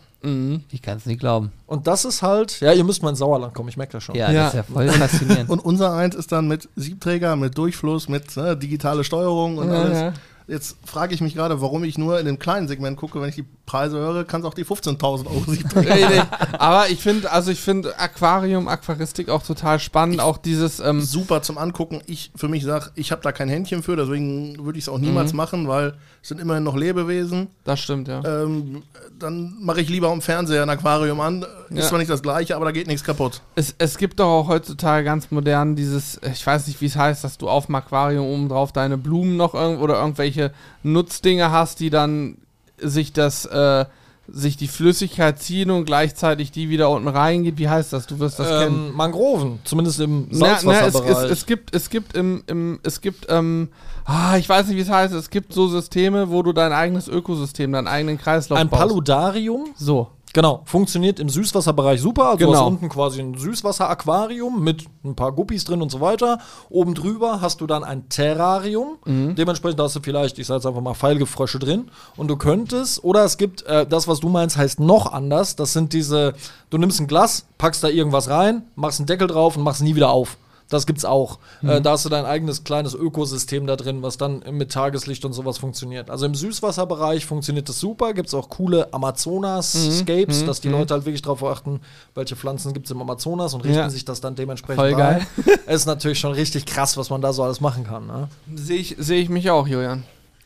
Ich kann es nicht glauben. Und das ist halt, ja, ihr müsst mal ins Sauerland kommen, ich merke das schon. Ja, Ja. das ist ja voll faszinierend. Und unser eins ist dann mit Siebträger, mit Durchfluss, mit ne, digitale Steuerung und Ja, alles. Jetzt frage ich mich gerade, warum ich nur in dem kleinen Segment gucke. Wenn ich die Preise höre, kann es auch die 15.000 Euro. Richtig. Aber ich finde, also ich finde Aquarium, Aquaristik auch total spannend. auch dieses, ähm, Super zum Angucken. Ich für mich sage, ich habe da kein Händchen für, deswegen würde ich es auch niemals machen, weil sind immerhin noch Lebewesen. das stimmt, ja. Ähm, dann mache ich lieber am Fernseher ein Aquarium an. Ist Ja. zwar nicht das gleiche, aber da geht nichts kaputt. Es, es gibt doch auch heutzutage ganz modern dieses, ich weiß nicht, wie es heißt, dass du auf dem Aquarium oben drauf deine Blumen noch irgend oder irgendwelche Nutzdinge hast, die dann sich das, äh, sich die Flüssigkeit ziehen und gleichzeitig die wieder unten reingeht. Wie heißt das? Du wirst das kennen. Ähm, Mangroven, zumindest im Na, na, es, Salzwasserbereich. es, es gibt, es gibt im, im es gibt, ähm, ah, ich weiß nicht, wie es heißt, es gibt so Systeme, wo du dein eigenes Ökosystem, deinen eigenen Kreislauf ein baust. Paludarium, So. Genau, funktioniert im Süßwasserbereich super. Also du Genau. hast unten quasi ein Süßwasseraquarium mit ein paar Guppies drin und so weiter. Oben drüber hast du dann ein Terrarium. Mhm. Dementsprechend hast du vielleicht, ich sage jetzt einfach mal, Pfeilgefrösche drin. Und du könntest, oder es gibt, äh, das, was du meinst, heißt noch anders. Das sind diese, du nimmst ein Glas, packst da irgendwas rein, machst einen Deckel drauf und machst nie wieder auf. Das gibt's auch. Äh, da hast du dein eigenes kleines Ökosystem da drin, was dann mit Tageslicht und sowas funktioniert. Also im Süßwasserbereich funktioniert das super. Gibt's auch coole Amazonas-Scapes, dass die Leute halt wirklich darauf achten, welche Pflanzen gibt's im Amazonas und richten Ja. sich das dann dementsprechend Voll geil. Es ist natürlich schon richtig krass, was man da so alles machen kann. Ne? Sehe ich, seh ich mich auch, Julian.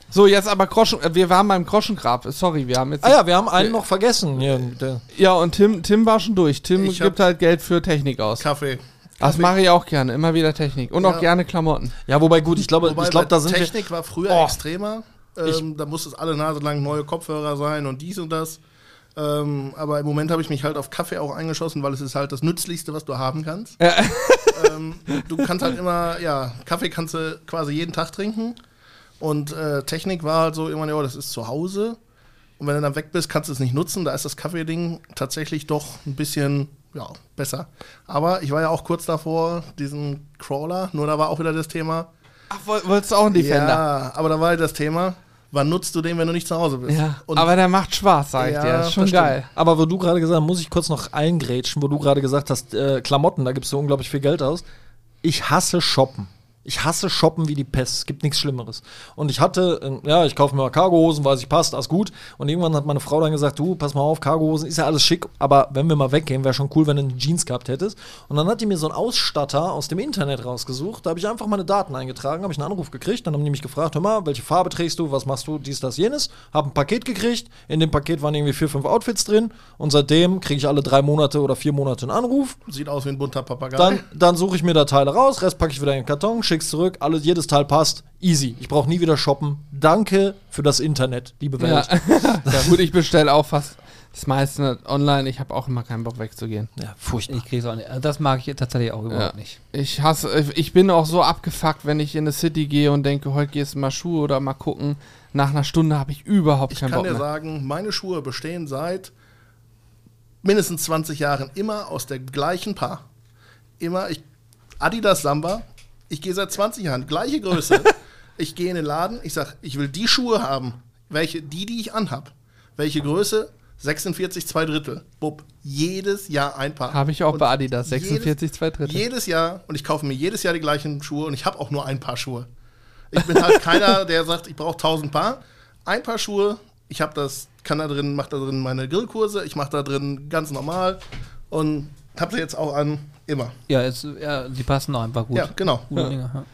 So, jetzt aber Groschen, äh, wir waren beim Groschengrab. Sorry, wir haben jetzt. Ah ja, wir haben einen noch vergessen. Ja, und Tim, Tim war schon durch. Tim Ich gibt halt Geld für Technik aus. Kaffee. Das mache ich auch gerne. Immer wieder Technik. Und auch Ja. gerne Klamotten. ja, wobei gut, ich glaube, Wobei ich glaube, da sind wir. Technik war früher Oh. extremer. Ähm, da musste es alle Nase lang neue Kopfhörer sein und dies und das. Ähm, aber im Moment habe ich mich halt auf Kaffee auch eingeschossen, weil es ist halt das Nützlichste, was du haben kannst. ähm, du kannst halt immer, ja, Kaffee kannst du quasi jeden Tag trinken. Und äh, Technik war halt so irgendwann, ja, das ist zu Hause. Und wenn du dann weg bist, kannst du es nicht nutzen. Da ist das Kaffeeding tatsächlich doch ein bisschen ja, besser. Aber ich war ja auch kurz davor, diesen Crawler, nur da war auch wieder das Thema. Ach, woll- wolltest du auch einen Defender? Ja, aber da war halt das Thema, wann nutzt du den, wenn du nicht zu Hause bist? Ja. Und aber der macht Spaß, sag ich Ja, dir. Das ist schon das stimmt. geil. Aber wo du gerade gesagt hast, muss ich kurz noch eingrätschen, wo du gerade gesagt hast, äh, Klamotten, da gibst du unglaublich viel Geld aus. Ich hasse Shoppen. Ich hasse Shoppen wie die Pest. Es gibt nichts Schlimmeres. Und ich hatte, äh, ja, ich kaufe mir mal Cargohosen, weiß ich, passt, alles gut. Und irgendwann hat meine Frau dann gesagt, du, pass mal auf, Cargohosen ist ja alles schick, aber wenn wir mal weggehen, wäre schon cool, wenn du eine Jeans gehabt hättest. Und dann hat die mir so einen Ausstatter aus dem Internet rausgesucht. Da habe ich einfach meine Daten eingetragen, habe ich einen Anruf gekriegt. Dann haben die mich gefragt, hör mal, welche Farbe trägst du, was machst du, dies, das, jenes. Habe ein Paket gekriegt. In dem Paket waren irgendwie vier, fünf Outfits drin. Und seitdem kriege ich alle drei Monate oder vier Monate einen Anruf. sieht aus wie ein bunter Papagei. Dann, dann suche ich mir da Teile raus, Rest packe ich wieder in den Karton, schick's zurück, alles, jedes Teil passt. Easy. Ich brauche nie wieder shoppen. Danke für das Internet, liebe Ja. Welt. ja, gut, ich bestelle auch fast das meiste online. Ich habe auch immer keinen Bock wegzugehen. Ja, furchtbar. Ich krieg's auch nicht. Das mag ich tatsächlich auch überhaupt Ja. nicht. Ich hasse, ich bin auch so abgefuckt, wenn ich in eine City gehe und denke, heute gehst du mal Schuhe oder mal gucken. Nach einer Stunde habe ich überhaupt ich keinen kann Bock dir mehr. sagen, meine Schuhe bestehen seit mindestens 20 Jahren immer aus der gleichen Paar. Immer, ich, Adidas Samba, ich gehe seit 20 Jahren, gleiche Größe. ich gehe in den Laden, ich sage, ich will die Schuhe haben. Welche? Die, die ich anhab. Welche Größe? 46, zwei Drittel. Bub. Jedes Jahr ein Paar. Habe ich auch Und bei Adidas, 46, zwei Drittel. Jedes Jahr und ich kaufe mir jedes Jahr die gleichen Schuhe und ich habe auch nur ein Paar Schuhe. Ich bin halt keiner, der sagt, ich brauche tausend Paar. Ein Paar Schuhe, ich habe das, kann da drin, mache da drin meine Grillkurse, ich mache da drin ganz normal und habe sie jetzt auch an, immer. Ja, es, ja, die passen auch einfach gut. Ja, genau. Gute Dinge, ja.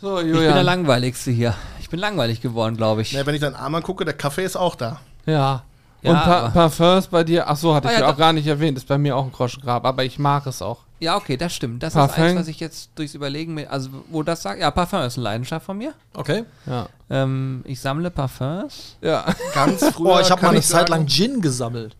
So, Ich bin der Julian. langweiligste hier. Ich bin langweilig geworden, glaube ich. Ja, wenn ich deinen Arm angucke, der Kaffee ist auch da. Ja. Ja, Und pa Parfums bei dir, ach so, hatte Ah, ich ja, ja auch gar nicht erwähnt, ist bei mir auch ein Groschengrab, aber ich mag es auch. Ja, okay, das stimmt. Das ist Parfum. eins, was ich jetzt durchs Überlegen mit, also wo das sagt, ja, Parfum ist eine Leidenschaft von mir. Okay. Ja. Ähm, ich sammle Parfums. Ja. Ganz früher. Oh, ich habe mal eine Zeit lang Gin gesammelt.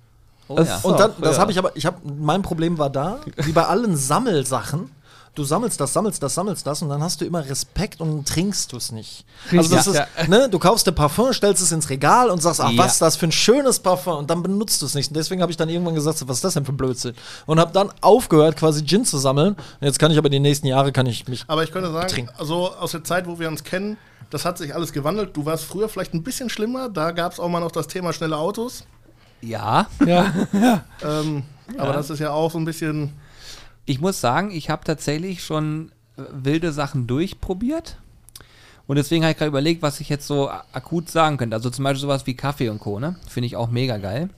Oh, Das- ja. Und dann, das habe ich aber, ich habe, mein Problem war da, wie bei allen Sammelsachen, du sammelst das, sammelst das, sammelst das und dann hast du immer Respekt und trinkst du es nicht. Also das Ja. ist, ne, du kaufst dir Parfum, stellst es ins Regal und sagst, ach, Ja. was ist das für ein schönes Parfum und dann benutzt du es nicht. Und deswegen habe ich dann irgendwann gesagt, was ist das denn für ein Blödsinn? Und habe dann aufgehört, quasi Gin zu sammeln. Und jetzt kann ich aber die nächsten Jahre, kann ich mich Aber ich könnte sagen, Trinken. also aus der Zeit, wo wir uns kennen, das hat sich alles gewandelt. Du warst früher vielleicht ein bisschen schlimmer. Da gab es auch mal noch das Thema schnelle Autos. Ja. ja. Ähm, Aber das ist ja auch so ein bisschen. Ich muss sagen, ich habe tatsächlich schon äh, wilde Sachen durchprobiert. Und deswegen habe ich gerade überlegt, was ich jetzt so akut sagen könnte. Also zum Beispiel sowas wie Kaffee und Co. Ne? Finde ich auch mega geil.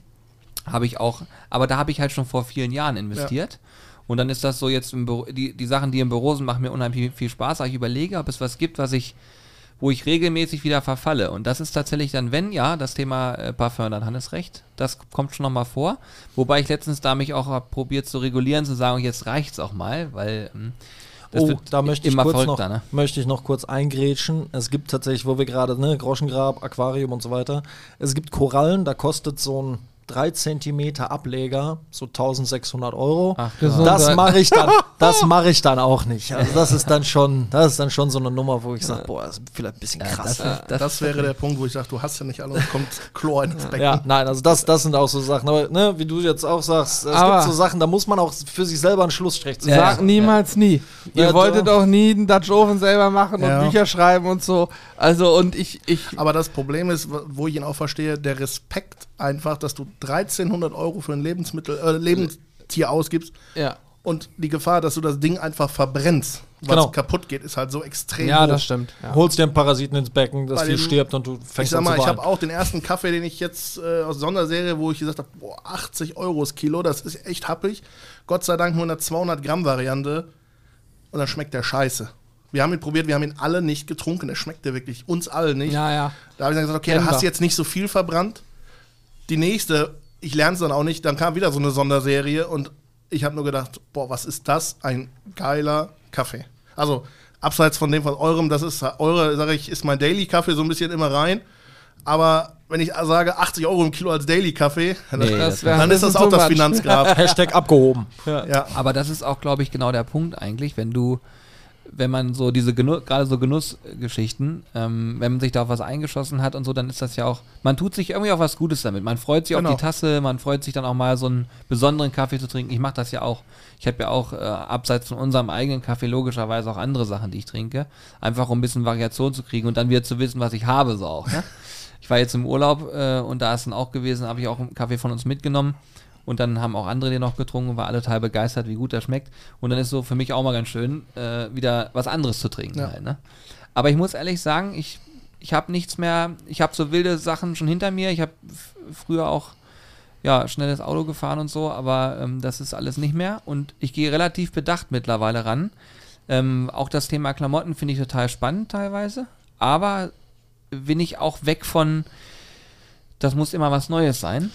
Habe ich auch, aber da habe ich halt schon vor vielen Jahren investiert. Und dann ist das so jetzt im Büro, die, die Sachen, die im Büro sind, machen mir unheimlich viel Spaß. Aber ich überlege, ob es was gibt, was ich, wo ich regelmäßig wieder verfalle. Und das ist tatsächlich dann, wenn ja, das Thema äh, Parfum, dann Hannes recht. Das kommt schon nochmal vor. Wobei ich letztens da mich auch probiert zu regulieren, zu sagen, jetzt reicht's auch mal, weil hm, das oh, da möchte ich, kurz noch, ne? möchte ich noch kurz eingrätschen. Es gibt tatsächlich, wo wir gerade, ne, Groschengrab, Aquarium und so weiter. Es gibt Korallen, da kostet so ein 3 Zentimeter Ableger, so 1600 Euro. Ach, das mache ich dann, das mache ich dann auch nicht. Also das ist dann schon, das ist dann schon so eine Nummer, wo ich sage, boah, das ist vielleicht ein bisschen krass. Das, wäre der Punkt, wo ich sage, du hast ja nicht alle und kommt Chlor ins Becken. Ja, nein, also das, das sind auch so Sachen. Aber ne, wie du jetzt auch sagst, es Aber- gibt so Sachen, da muss man auch für sich selber einen Schlussstrich ziehen. Ja, Sag niemals nie. Ihr Ja, wolltet doch. auch nie einen Dutch Oven selber machen Ja. und Bücher schreiben und so. Also und ich, ich Aber das Problem ist, wo ich ihn auch verstehe, der Respekt einfach, dass du 1300 Euro für ein Lebensmittel, äh, Lebenstier ausgibst ja. und die Gefahr, dass du das Ding einfach verbrennst, was Genau. kaputt geht, ist halt so extrem Ja, hoch. das stimmt. Ja. Holst dir einen Parasiten ins Becken, das Bei dem- stirbt und du Ich fängst sag an mal, zu ich habe auch den ersten Kaffee, den ich jetzt äh, aus Sonderserie, wo ich gesagt habe, boah, 80 Euro das Kilo, das ist echt happig. Gott sei Dank nur eine 200 Gramm Variante und dann schmeckt der scheiße. Wir haben ihn probiert, wir haben ihn alle nicht getrunken, der schmeckte wirklich uns allen nicht. Ja, ja. Da habe ich dann gesagt, okay, da Kennbar. hast du jetzt nicht so viel verbrannt. Die nächste, ich lerne es dann auch nicht, dann kam wieder so eine Sonderserie und ich habe nur gedacht, boah, was ist das? Ein geiler Kaffee. Also, abseits von dem von eurem, das ist eure, sage ich, ist mein Daily-Kaffee so ein bisschen immer rein. Aber wenn ich sage 80 Euro im Kilo als Daily-Kaffee, Nee, Das das wär- dann ist das auch das. Finanzgrab. Hashtag abgehoben. ja. Aber das ist auch, glaube ich, genau der Punkt eigentlich, wenn du, wenn man so diese gerade so Genussgeschichten, ähm, wenn man sich da auf was eingeschossen hat und so, dann ist das ja auch, man tut sich irgendwie auch was Gutes damit. Man freut sich Genau. auf die Tasse, man freut sich dann auch mal so einen besonderen Kaffee zu trinken. Ich mache das ja auch. Ich habe ja auch äh, abseits von unserem eigenen Kaffee logischerweise auch andere Sachen, die ich trinke, einfach um ein bisschen Variation zu kriegen und dann wieder zu wissen, was ich habe so auch. Ne? Ich war jetzt im Urlaub äh, und da ist dann auch gewesen, habe ich auch einen Kaffee von uns mitgenommen. Und dann haben auch andere den noch getrunken und war alle total begeistert, wie gut der schmeckt. Und dann ist so für mich auch mal ganz schön, äh, wieder was anderes zu trinken. Ja. Halt, ne? Aber ich muss ehrlich sagen, ich, ich habe nichts mehr, ich habe so wilde Sachen schon hinter mir. Ich habe früher auch ja, schnelles Auto gefahren und so, aber ähm, das ist alles nicht mehr. Und ich gehe relativ bedacht mittlerweile ran. Ähm, auch das Thema Klamotten finde ich total spannend teilweise. Aber bin ich auch weg von, das muss immer was Neues sein.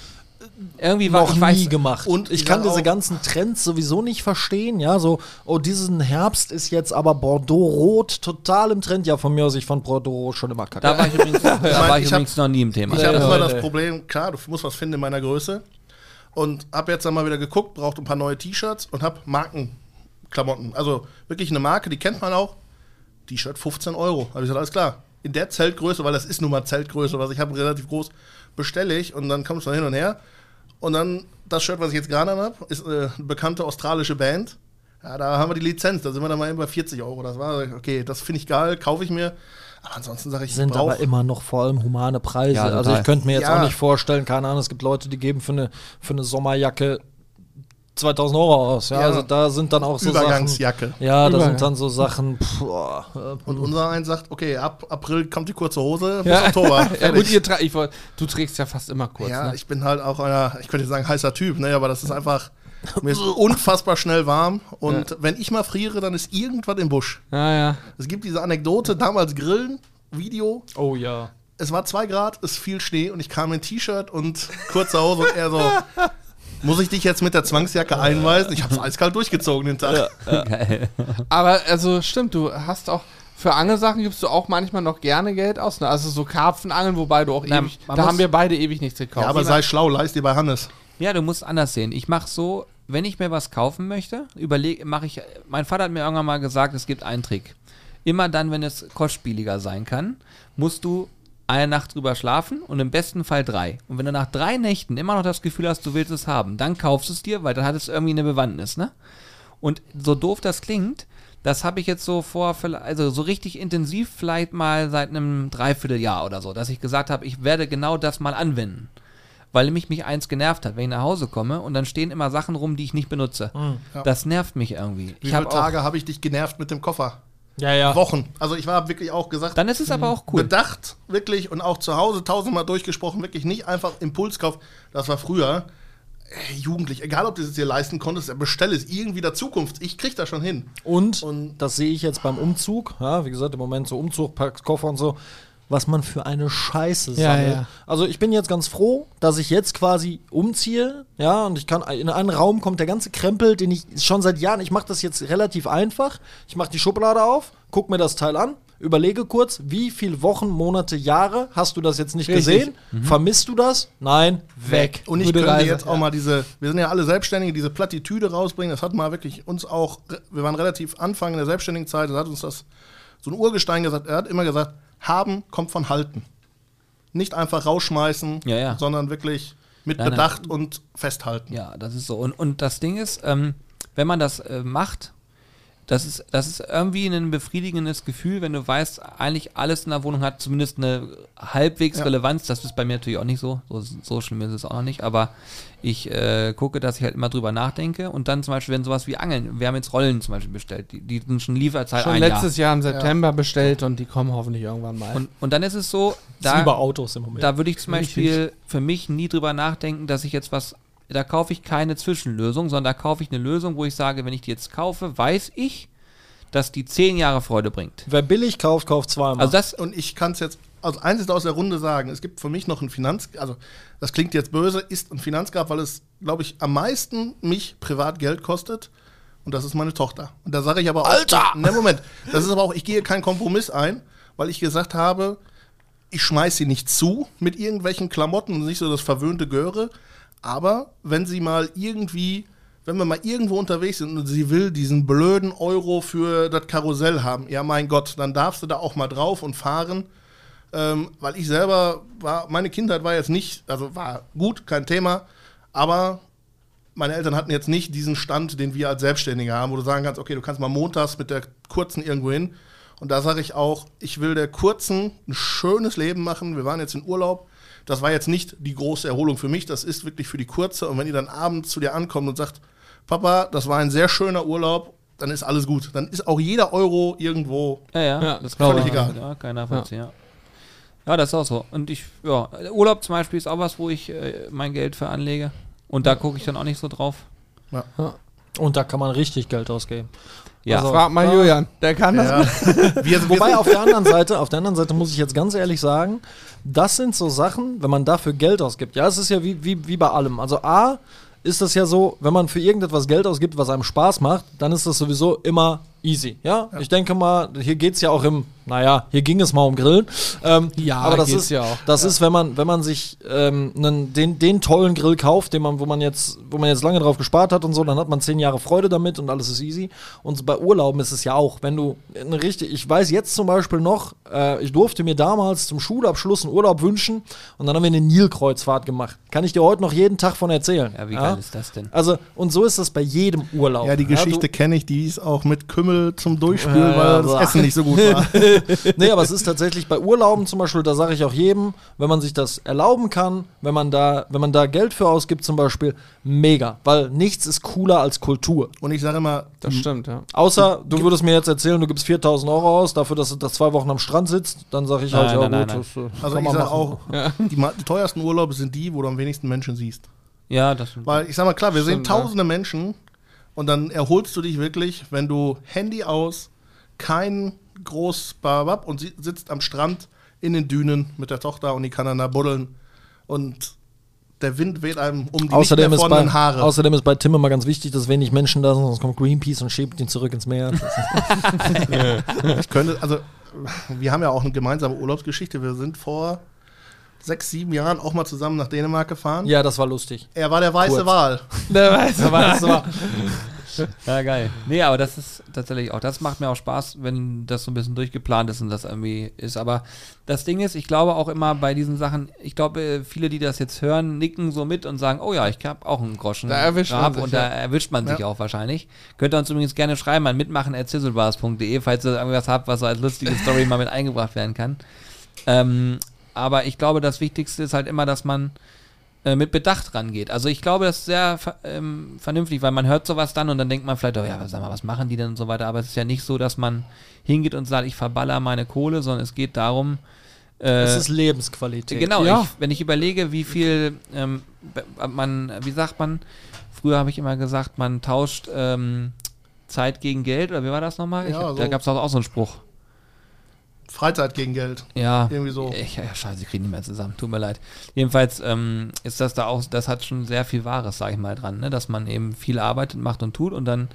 Irgendwie war noch ich weiß, nie gemacht. und ich kann diese auch- ganzen Trends sowieso nicht verstehen. Ja, so, oh, diesen Herbst ist jetzt aber Bordeaux-Rot total im Trend. Ja, von mir aus, ich fand Bordeaux schon immer kacke. Da war ich übrigens, da mein, war ich ich hab- übrigens noch nie im Thema. Ich habe immer das. Problem, klar, du musst was finden in meiner Größe. Und habe jetzt dann mal wieder geguckt, braucht ein paar neue T-Shirts und habe Markenklamotten. Also wirklich eine Marke, die kennt man auch. T-Shirt 15 Euro. Habe ich gesagt, alles klar. In der Zeltgröße, weil das ist nun mal Zeltgröße, was ich habe, relativ groß, bestelle ich und dann kommst du hin und her. Und dann das Shirt, was ich jetzt gerade habe, ist äh, eine bekannte australische Band. Ja, da haben wir die Lizenz, da sind wir dann mal über 40 Euro. Das war, okay, das finde ich geil, kaufe ich mir. Aber ansonsten sage ich, ich sind brauch- aber immer noch vor allem humane Preise. Ja, also ich könnte mir jetzt Ja. auch nicht vorstellen, keine Ahnung, es gibt Leute, die geben für eine, für eine Sommerjacke 2000 Euro aus. Ja, Ja. also da sind dann auch so Sachen. Übergangsjacke. Ja, da sind dann so Sachen. Pff, boah, äh, Und unser eins sagt, okay, ab April kommt die kurze Hose bis Ja. Oktober. Ja, gut, ihr tra ich du trägst ja fast immer kurz. Ja, ne? ich bin halt auch einer, ich könnte sagen, heißer Typ, ne, aber das ist einfach, mir ist unfassbar schnell warm und wenn ich mal friere, dann ist irgendwas im Busch. ja, ja. Es gibt diese Anekdote, damals Grillen, Video, oh ja. es war zwei Grad, es fiel Schnee und ich kam in T-Shirt und kurze Hose und er so, muss ich dich jetzt mit der Zwangsjacke einweisen? Ich hab's eiskalt durchgezogen den Tag. Geil. Aber also stimmt, du hast auch für Angelsachen gibst du auch manchmal noch gerne Geld aus. Ne? Also so Karpfenangeln, wobei du auch Na, ewig. Da haben wir beide ewig nichts gekauft. Ja, aber sei schlau, leist dir bei Hannes. Ja, du musst anders sehen. Ich mache so, wenn ich mir was kaufen möchte, überlege, mache ich. Mein Vater hat mir irgendwann mal gesagt, es gibt einen Trick. Immer dann, wenn es kostspieliger sein kann, musst du eine Nacht drüber schlafen und im besten Fall drei. Und wenn du nach drei Nächten immer noch das Gefühl hast, du willst es haben, dann kaufst du es dir, weil dann hat es irgendwie eine Bewandtnis, ne? Und so doof das klingt, das habe ich jetzt so vor, also so richtig intensiv vielleicht mal seit einem Dreivierteljahr oder so, dass ich gesagt habe, ich werde genau das mal anwenden. Weil mich mich eins genervt hat, wenn ich nach Hause komme und dann stehen immer Sachen rum, die ich nicht benutze. Ja. Das nervt mich irgendwie. Wie ich habe viele Tage habe ich dich genervt mit dem Koffer? Ja, ja. Wochen. Also ich war wirklich auch gesagt, dann ist es aber auch cool. bedacht, wirklich und auch zu Hause tausendmal durchgesprochen, wirklich nicht einfach Impulskauf. Das war früher. Ey, Jugendlich, egal ob du es dir leisten konntest, bestell es irgendwie der Zukunft. Ich krieg das schon hin. Und, Und- das sehe ich jetzt beim Umzug, ja, wie gesagt, im Moment so Umzug, packt Koffer und so, was man für eine Scheiße Ja, sammelt. ja. Also ich bin jetzt ganz froh, dass ich jetzt quasi umziehe, ja, und ich kann, in einen Raum kommt der ganze Krempel, den ich schon seit Jahren, ich mache das jetzt relativ einfach, ich mache die Schublade auf, guck mir das Teil an, Überlege kurz, wie viele Wochen, Monate, Jahre hast du das jetzt nicht Richtig. gesehen? Vermisst du das? Nein, weg. Und ich Gute könnte Reise, jetzt auch ja. mal diese, wir sind ja alle Selbstständige, diese Plattitüde rausbringen. Das hat mal wirklich uns auch, wir waren relativ Anfang in der selbstständigen Zeit, da hat uns das so ein Urgestein gesagt. Er hat immer gesagt, haben kommt von halten. Nicht einfach rausschmeißen, Ja, ja. sondern wirklich mit Nein, nein. Bedacht und festhalten. Ja, das ist so. Und, und das Ding ist, ähm, wenn man das äh, macht, das ist, das ist irgendwie ein befriedigendes Gefühl, wenn du weißt, eigentlich alles in der Wohnung hat zumindest eine halbwegs Ja. Relevanz. Das ist bei mir natürlich auch nicht so. So, so schlimm ist es auch noch nicht. Aber ich äh, gucke, dass ich halt immer drüber nachdenke. Und dann zum Beispiel, wenn sowas wie Angeln, wir haben jetzt Rollen zum Beispiel bestellt, die, die sind schon Lieferzeit Schon ein letztes Jahr. im September bestellt und die kommen hoffentlich irgendwann mal. Jahr. Und, und dann ist es so, da, bei Autos im Moment. da würde ich zum Beispiel für mich nie drüber nachdenken, dass ich jetzt was. Da kaufe ich keine Zwischenlösung, sondern da kaufe ich eine Lösung, wo ich sage, wenn ich die jetzt kaufe, weiß ich, dass die zehn Jahre Freude bringt. Wer billig kauft, kauft zweimal. Also das, Und ich kann es jetzt als einziges aus der Runde sagen, es gibt für mich noch ein Finanz, also das klingt jetzt böse, ist ein Finanzgrab, weil es, glaube ich, am meisten mich privat Geld kostet. Und das ist meine Tochter. Und da sage ich aber auch. Alter! Ne, Moment. Das ist aber auch, ich gehe keinen Kompromiss ein, weil ich gesagt habe, ich schmeiß sie nicht zu mit irgendwelchen Klamotten und nicht so das verwöhnte Göre. Aber wenn sie mal irgendwie, wenn wir mal irgendwo unterwegs sind und sie will diesen blöden Euro für das Karussell haben, ja mein Gott, dann darfst du da auch mal drauf und fahren. Ähm, weil ich selber war, meine Kindheit war jetzt nicht, also war gut, kein Thema, aber meine Eltern hatten jetzt nicht diesen Stand, den wir als Selbstständige haben, wo du sagen kannst, okay, du kannst mal montags mit der kurzen irgendwo hin. Und da sage ich auch, ich will der kurzen ein schönes Leben machen. Wir waren jetzt in Urlaub. Das war jetzt nicht die große Erholung für mich, das ist wirklich für die kurze. Und wenn die dann abends zu dir ankommt und sagt, Papa, das war ein sehr schöner Urlaub, dann ist alles gut. Dann ist auch jeder Euro irgendwo. ja, ja, Ja, das völlig ich. egal. Ja, kein Nachvollziehen, ja. Ja, das ist auch so. Und ich, ja, Urlaub zum Beispiel ist auch was, wo ich äh, mein Geld für anlege. Und da gucke ich dann auch nicht so drauf. Und da kann man richtig Geld ausgeben. Ja. Also- Frag mal Ja. Julian, der kann das. Ja. wir, wir Wobei auf der anderen Seite, auf der anderen Seite muss ich jetzt ganz ehrlich sagen, das sind so Sachen, wenn man dafür Geld ausgibt. Ja, es ist ja wie, wie, wie bei allem. Also A ist das ja so, wenn man für irgendetwas Geld ausgibt, was einem Spaß macht, dann ist das sowieso immer easy. Ja, ich denke mal, hier geht es ja auch im, naja, hier ging es mal um Grillen. Ähm, Ja, aber das ist ja auch. Das ist, wenn man, wenn man sich ähm, einen, den, den tollen Grill kauft, den man, wo man jetzt, wo man jetzt lange drauf gespart hat und so, dann hat man zehn Jahre Freude damit und alles ist easy. Und bei Urlauben ist es ja auch, wenn du eine richtig, ich weiß jetzt zum Beispiel noch, äh, ich durfte mir damals zum Schulabschluss einen Urlaub wünschen und dann haben wir eine Nilkreuzfahrt gemacht. Kann ich dir heute noch jeden Tag von erzählen. Ja, wie geil ist das denn? Also, und so ist das bei jedem Urlaub. ja, die Geschichte du- kenne ich, die ist auch mit Kümmel zum Durchspülen, Ja, weil ja, das boah. Essen nicht so gut war. nee, aber es ist tatsächlich bei Urlauben zum Beispiel, da sage ich auch jedem, wenn man sich das erlauben kann, wenn man da, wenn man da Geld für ausgibt zum Beispiel, mega. Weil nichts ist cooler als Kultur. Und ich sage immer, Das stimmt, ja. Außer du würdest mir jetzt erzählen, du gibst 4000 Euro aus dafür, dass du das zwei Wochen am Strand sitzt, dann sage ich halt, Nein, ja nein, gut, nein, das äh, Also ich sage auch, die, ma- die teuersten Urlaube sind die, wo du am wenigsten Menschen siehst. Ja, das Weil ich sag mal, klar, wir sehen Stimmt, ja. tausende Menschen und dann erholst du dich wirklich, wenn du Handy aus, kein groß Babab und sie sitzt am Strand in den Dünen mit der Tochter und die kann dann da buddeln und der Wind weht einem um die Außerdem nicht bei, Haare. außerdem ist bei Tim immer ganz wichtig, dass wenig Menschen da sind, sonst kommt Greenpeace und schiebt ihn zurück ins Meer. ich könnte, also wir haben ja auch eine gemeinsame Urlaubsgeschichte. Wir sind vor sechs, sieben Jahren auch mal zusammen nach Dänemark gefahren. ja, das war lustig. Er war der weiße Kurz. Wal. Der weiß. Aber das war, Ja, geil. Nee, aber das ist tatsächlich auch, das macht mir auch Spaß, wenn das so ein bisschen durchgeplant ist und das irgendwie ist. Aber das Ding ist, ich glaube auch immer bei diesen Sachen, ich glaube, äh, viele, die das jetzt hören, nicken so mit und sagen, oh ja, ich habe auch einen Groschen. Da erwischt man sich, Und ja. da erwischt man sich Ja. auch wahrscheinlich. Könnt ihr uns übrigens gerne schreiben an mitmachen.zizzlebars.de, falls ihr irgendwas habt, was so als lustige Story mal mit eingebracht werden kann. Ähm, aber ich glaube, das Wichtigste ist halt immer, dass man äh, mit Bedacht rangeht. Also ich glaube, das ist sehr ähm, vernünftig, weil man hört sowas dann und dann denkt man vielleicht, oh ja, sag mal, was machen die denn und so weiter. Aber es ist ja nicht so, dass man hingeht und sagt, ich verballer meine Kohle, sondern es geht darum, äh, es ist Lebensqualität. Genau, Ja. ich, wenn ich überlege, wie viel ähm, man, wie sagt man, früher habe ich immer gesagt, man tauscht ähm, Zeit gegen Geld, oder wie war das nochmal? Ich, Ja, Da so. gab es auch, auch so einen Spruch. Freizeit gegen Geld. Ja. Irgendwie so. Ich, ja, scheiße, ich kriege nicht mehr zusammen. Tut mir leid. Jedenfalls ähm, ist das da auch, das hat schon sehr viel Wahres, sage ich mal, dran, ne? dass man eben viel arbeitet, macht und tut und dann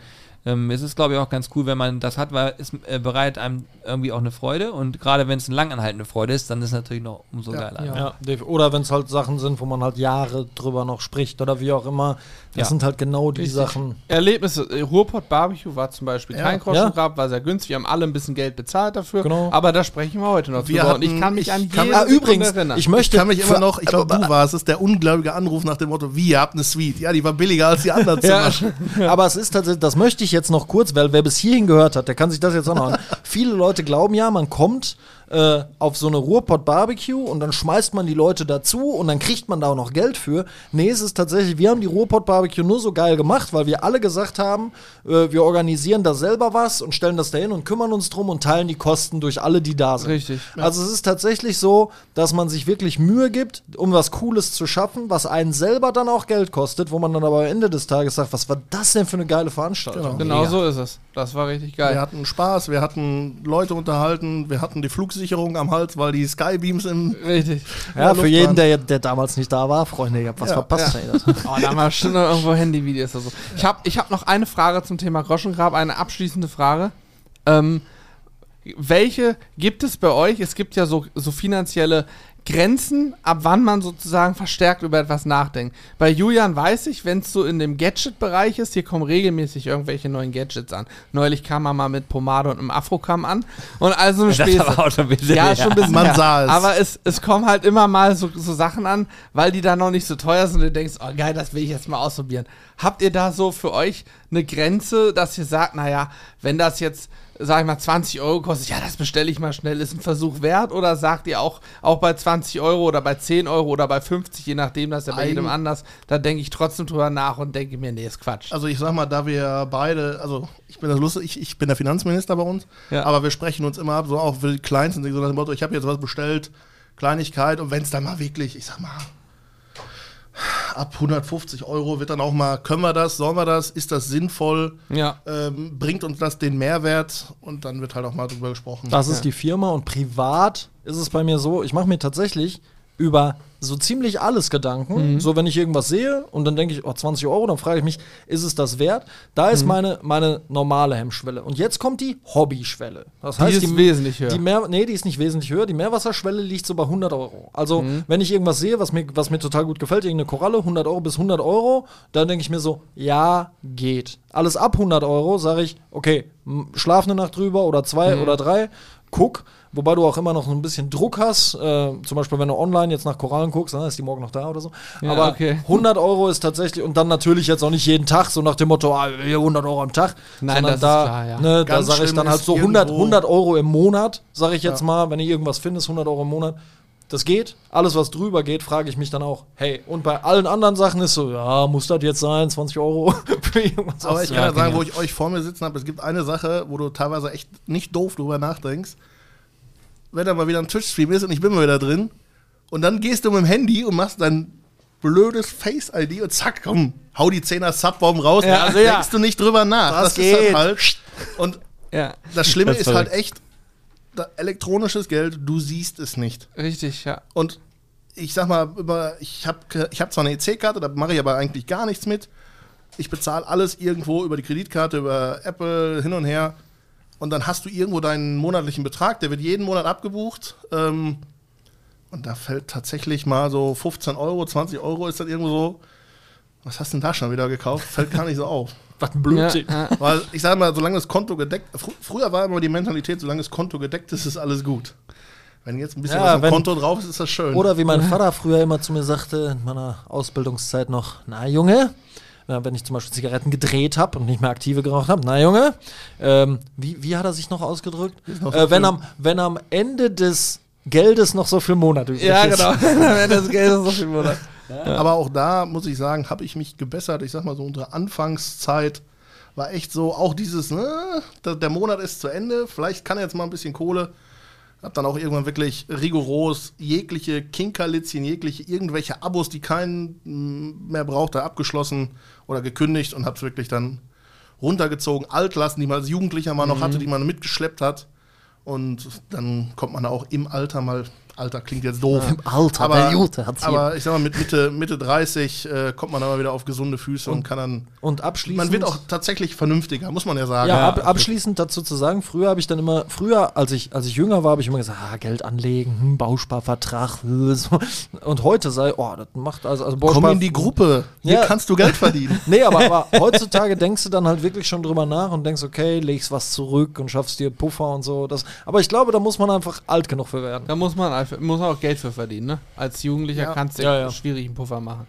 ähm, es ist, glaube ich, auch ganz cool, wenn man das hat, weil es äh, bereitet einem irgendwie auch eine Freude und gerade wenn es eine langanhaltende Freude ist, dann ist es natürlich noch umso Ja. geiler. Ja. Ja, def- oder wenn es halt Sachen sind, wo man halt Jahre drüber noch spricht oder wie auch immer. Das Ja. sind halt genau die Richtig. Sachen. Erlebnisse. äh, Ruhrpott Barbecue war zum Beispiel Ja. kein Groschengrab, war sehr günstig. Wir haben alle ein bisschen Geld bezahlt dafür. Genau. Aber da sprechen wir heute noch Wir drüber. Und ich hatten- kann mich ich an kann- Ah, übrigens, erinnern. ich möchte. Ich kann mich immer noch, ich glaube, du warst es, der ungläubige Anruf nach dem Motto, wie, ihr habt eine Suite. Ja, die war billiger als die anderen Ja. Aber es ist tatsächlich, das möchte ich jetzt noch kurz, weil wer bis hierhin gehört hat, der kann sich das jetzt auch noch an. Viele Leute glauben ja, man kommt äh, auf so eine Ruhrpott-Barbecue und dann schmeißt man die Leute dazu und dann kriegt man da auch noch Geld für. Nee, es ist tatsächlich, wir haben die Ruhrpott-Barbecue nur so geil gemacht, weil wir alle gesagt haben, äh, wir organisieren da selber was und stellen das dahin und kümmern uns drum und teilen die Kosten durch alle, die da sind. Richtig. Also es ist tatsächlich so, dass man sich wirklich Mühe gibt, um was Cooles zu schaffen, was einen selber dann auch Geld kostet, wo man dann aber am Ende des Tages sagt, was war das denn für eine geile Veranstaltung? Genau. Genau so ist es. Das war richtig geil. Wir hatten Spaß, wir hatten Leute unterhalten, wir hatten die Flugsicherung am Hals, weil die Skybeams im. Richtig. Ja, Ja, für jeden, der, der damals nicht da war, Freunde, ihr habt was Ja, verpasst. ja. ey, Oh, da haben wir noch irgendwo Handyvideos oder so. Ich habe ich hab noch eine Frage zum Thema Groschengrab, eine abschließende Frage. Ähm, welche gibt es bei euch? Es gibt ja so, so finanzielle Grenzen, ab wann man sozusagen verstärkt über etwas nachdenkt. Bei Julian weiß ich, wenn es so in dem Gadget-Bereich ist, hier kommen regelmäßig irgendwelche neuen Gadgets an. Neulich kam er mal mit Pomade und einem Afrokam an und also eine Das Späße. aber auch schon ein bisschen Ja, schon ein bisschen Man her. sah es. Aber es, es kommen halt immer mal so, so Sachen an, weil die da noch nicht so teuer sind und du denkst, oh geil, das will ich jetzt mal ausprobieren. Habt ihr da so für euch eine Grenze, dass ihr sagt, naja, wenn das jetzt, sag ich mal, 20 Euro kostet, ja, das bestelle ich mal schnell, ist ein Versuch wert? Oder sagt ihr auch, auch bei 20 Euro oder bei 10 Euro oder bei 50, je nachdem, das ist ja bei Ein- jedem anders, da denke ich trotzdem drüber nach und denke mir, nee, ist Quatsch. Also ich sag mal, da wir beide, also ich bin das lustig, ich, ich bin der Finanzminister bei uns, Ja. aber wir sprechen uns immer ab, so auch für die Kleinsten, so nach dem Motto, ich habe jetzt was bestellt, Kleinigkeit, und wenn es dann mal wirklich, ich sag mal, ab 150 Euro wird dann auch mal, können wir das, sollen wir das, ist das sinnvoll, Ja. ähm, bringt uns das den Mehrwert und dann wird halt auch mal drüber gesprochen. Das ist Ja. die Firma und privat ist es bei mir so, ich mache mir tatsächlich über so ziemlich alles Gedanken. So, wenn ich irgendwas sehe und dann denke ich, oh, 20 Euro, dann frage ich mich, ist es das wert? Da ist meine, meine normale Hemmschwelle. Und jetzt kommt die Hobbyschwelle. Das Die ist wesentlich höher. Die mehr, nee, die ist nicht wesentlich höher. Die Meerwasserschwelle liegt so bei 100 Euro. Also, wenn ich irgendwas sehe, was mir, was mir total gut gefällt, irgendeine Koralle, 100 Euro bis 100 Euro, dann denke ich mir so, ja, geht. Alles ab 100 Euro sage ich, okay, schlaf eine Nacht drüber oder zwei oder drei, guck. Wobei du auch immer noch so ein bisschen Druck hast. Äh, zum Beispiel, wenn du online jetzt nach Korallen guckst, dann ist die morgen noch da oder so. Ja, Aber okay. 100 Euro ist tatsächlich, und dann natürlich jetzt auch nicht jeden Tag, so nach dem Motto, ah, hier 100 Euro am Tag. Nein, sondern das ist da, klar, ja. ne, da sage ich dann halt ist so 100, irgendwo- 100 Euro im Monat, sage ich jetzt Ja. mal, wenn ich irgendwas finde, ist 100 Euro im Monat. Das geht. Alles, was drüber geht, frage ich mich dann auch, hey, und bei allen anderen Sachen ist so, ja, muss das jetzt sein, 20 Euro für irgendwas Aber ich kann ja sagen, genau. wo ich euch vor mir sitzen habe, es gibt eine Sache, wo du teilweise echt nicht doof drüber nachdenkst. Wenn da mal wieder ein Twitch-Stream ist und ich bin mal wieder drin und dann gehst du mit dem Handy und machst dein blödes Face-ID und zack, komm, hau die 10er Subbomb raus. Ja, da also ja. denkst du nicht drüber nach. Das ist halt geht. falsch. Und Ja, das Schlimme Das ist ist halt echt, da, elektronisches Geld, du siehst es nicht. richtig, ja. Und ich sag mal, über, ich habe ich hab zwar eine EC-Karte, da mache ich aber eigentlich gar nichts mit. Ich bezahle alles irgendwo über die Kreditkarte, über Apple, hin und her. Und dann hast du irgendwo deinen monatlichen Betrag, der wird jeden Monat abgebucht. Ähm, und da fällt tatsächlich mal so 15 Euro, 20 Euro ist dann irgendwo so. Was hast du denn da schon wieder gekauft? Fällt gar nicht so auf. Was ein Blödsinn. Ja, ja. Weil ich sage mal, solange das Konto gedeckt fr Früher war immer die Mentalität, solange das Konto gedeckt ist, ist alles gut. Wenn jetzt ein bisschen Ja, was am wenn- Konto drauf ist, ist das schön. Oder wie mein Vater früher immer zu mir sagte, in meiner Ausbildungszeit noch, na Junge, wenn ich zum Beispiel Zigaretten gedreht habe und nicht mehr aktive geraucht habe, na Junge, ähm, wie, wie hat er sich noch ausgedrückt? noch Äh, wenn, am, wenn am Ende des Geldes noch so viel Monat übrig Ja, ist. genau. Am Ende des Geldes ist so viel Monat. Aber auch da muss ich sagen, habe ich mich gebessert. Ich sag mal so, unsere Anfangszeit war echt so, auch dieses, ne, der, der Monat ist zu Ende, vielleicht kann er jetzt mal ein bisschen Kohle. Hab dann auch irgendwann wirklich rigoros jegliche Kinkerlitzchen, jegliche irgendwelche Abos, die keinen mm, mehr brauchte, abgeschlossen oder gekündigt und hab's wirklich dann runtergezogen. Altlasten, die man als Jugendlicher mal noch hatte, die man mitgeschleppt hat. Und dann kommt man auch im Alter mal Alter klingt jetzt doof. Im Alter, aber, der Jute hat's hier. aber ich sag mal, mit Mitte, Mitte 30 äh, kommt man aber wieder auf gesunde Füße und, kann dann. Und abschließend. Man wird auch tatsächlich vernünftiger, muss man ja sagen. Ja, ab, abschließend dazu zu sagen, früher habe ich dann immer, früher, als ich, als ich jünger war, habe ich immer gesagt, ah, Geld anlegen, hm, Bausparvertrag, so. und heute sei, oh, das macht also, also Komm in die Gruppe, hier Ja. kannst du Geld verdienen. Nee, aber, aber heutzutage denkst du dann halt wirklich schon drüber nach und denkst, okay, legst was zurück und schaffst dir Puffer und so. Das, aber ich glaube, da muss man einfach alt genug für werden. Da muss man, einfach- muss man auch Geld für verdienen, ne? Als Jugendlicher Ja. kannst du Ja, ja. schwierig einen Puffer machen.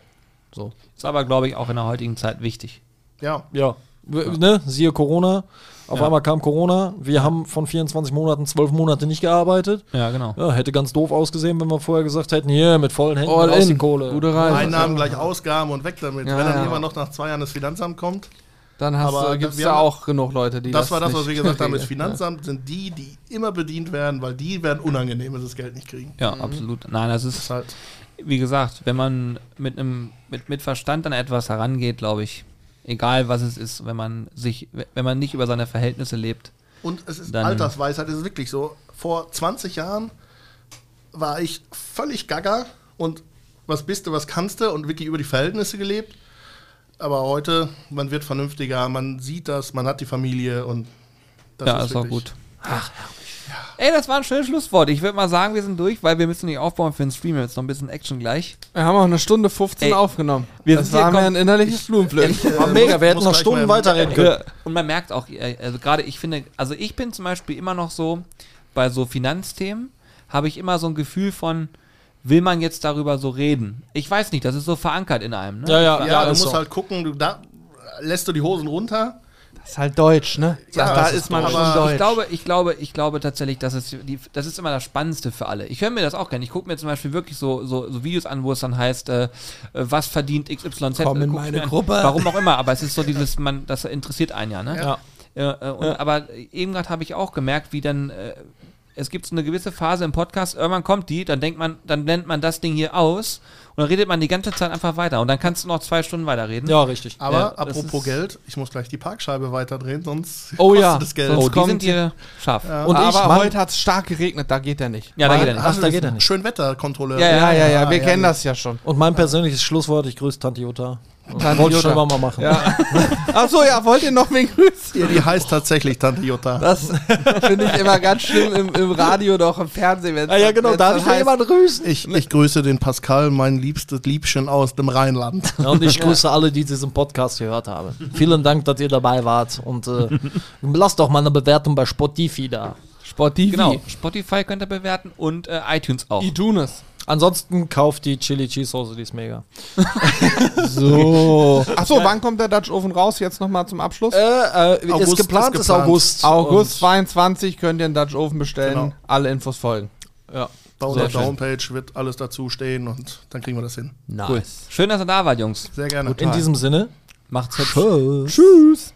So. Ist aber, glaube ich, auch in der heutigen Zeit wichtig. Ja. Ja. Ne? Siehe Corona. Auf Ja. einmal kam Corona. Wir haben von 24 Monaten 12 Monate nicht gearbeitet. Ja, genau. Ja, hätte ganz doof ausgesehen, wenn wir vorher gesagt hätten, hier, mit vollen Händen All raus in. die Kohle. Gute Reise. Einnahmen gleich Ausgaben und weg damit. Ja, Wenn dann ja. immer noch nach zwei Jahren das Finanzamt kommt. Dann hast gibt's wir da auch genug Leute, die Das, war das, was wir gesagt haben. Das. Finanzamt sind die, die immer bedient werden, weil die werden unangenehm, wenn sie das Geld nicht kriegen. Ja, absolut. Nein, das Das ist, ist halt. wie gesagt, wenn man mit einem mit, mit Verstand an etwas herangeht, glaube ich, egal was es ist, wenn man sich, wenn man nicht über seine Verhältnisse lebt. Und es ist Dann- Altersweisheit, es ist wirklich so. Vor 20 Jahren war ich völlig gaga und was bist du, was kannst du und wirklich über die Verhältnisse gelebt. Aber heute, man wird vernünftiger, man sieht das, man hat die Familie und das ja, ist, auch wirklich- gut. Ey, das war ein schönes Schlusswort. Ich würde mal sagen, wir sind durch, weil wir müssen nicht aufbauen für den Stream. Jetzt noch ein bisschen Action gleich. Wir haben auch eine Stunde 15 Ey, aufgenommen. wir das sind hier war mir ein innerliches Blumenpflücken. War mega, wir hätten noch Stunden weiterreden können. Und man merkt auch, äh, also gerade ich finde, also ich bin zum Beispiel immer noch so, bei so Finanzthemen habe ich immer so ein Gefühl von, will man jetzt darüber so reden? Ich weiß nicht, das ist so verankert in einem. Ne? Ja, ja, Ja, du ist musst so. halt gucken, du, da lässt du die Hosen runter. Das ist halt deutsch, ne? Ja, da das ist ist man deutsch. schon deutsch. Ich glaube, ich glaube, ich glaube tatsächlich, dass es die, das ist immer das Spannendste für alle. Ich höre mir das auch gerne. Ich gucke mir zum Beispiel wirklich so, so, so Videos an, wo es dann heißt, äh, äh, was verdient XYZ. Komm in Guck ich meine an. Gruppe. Warum auch immer, aber es ist so dieses, man, das interessiert einen ja, ne? Ja. Ja, äh, und, Aber eben gerade habe ich auch gemerkt, wie dann äh, es gibt so eine gewisse Phase im Podcast, irgendwann kommt die, dann denkt man, dann nennt man das Ding hier aus und dann redet man die ganze Zeit einfach weiter und dann kannst du noch zwei Stunden weiterreden. Ja, richtig. Aber Ja, apropos Geld, ich muss gleich die Parkscheibe weiterdrehen, sonst Oh ja, das Geld. Oh, Sonst die kommt- sind hier scharf. Ja, Und ich, aber Mann- heute hat es stark geregnet, da geht er nicht. da geht er nicht. Ach, da geht er nicht. Schönwetterkontrolleur. Ja, Ja, ja, ja, wir ja, kennen ja. das ja schon. Und mein persönliches Schlusswort, ich grüße Tante Jutta. Tante Wollte ich Jutta. schon mal machen. Ja. Achso, ja, wollt ihr noch wen grüßen? Ja, die heißt tatsächlich Tante Jutta. Das finde ich immer ganz schlimm im, im Radio oder auch im Fernsehen. wenn's Ah, ja, dann- genau, darf dann ich ja heißt, jemand grüßen? Ich, ich grüße den Pascal, mein liebstes Liebchen aus dem Rheinland. Ja, und ich grüße alle, die diesen Podcast gehört haben. Vielen Dank, dass ihr dabei wart. Und äh, lasst doch mal eine Bewertung bei Spotify da. Sport TV. Genau, Spotify könnt ihr bewerten und äh, iTunes auch. iTunes. Ansonsten kauft die Chili Cheese Soße, die ist mega. So. Achso, wann kommt der Dutch Oven raus? Jetzt nochmal zum Abschluss. Äh, äh, August ist geplant, ist ist geplant. August. August Und- 22 könnt ihr einen Dutch Oven bestellen. Genau. Alle Infos folgen. Ja. Bei Sehr unserer schön. Homepage wird alles dazu stehen und dann kriegen wir das hin. Nice. Cool. Schön, dass ihr da wart, Jungs. Sehr gerne. In diesem Sinne. Macht's hübsch. Tschüss. Tschüss.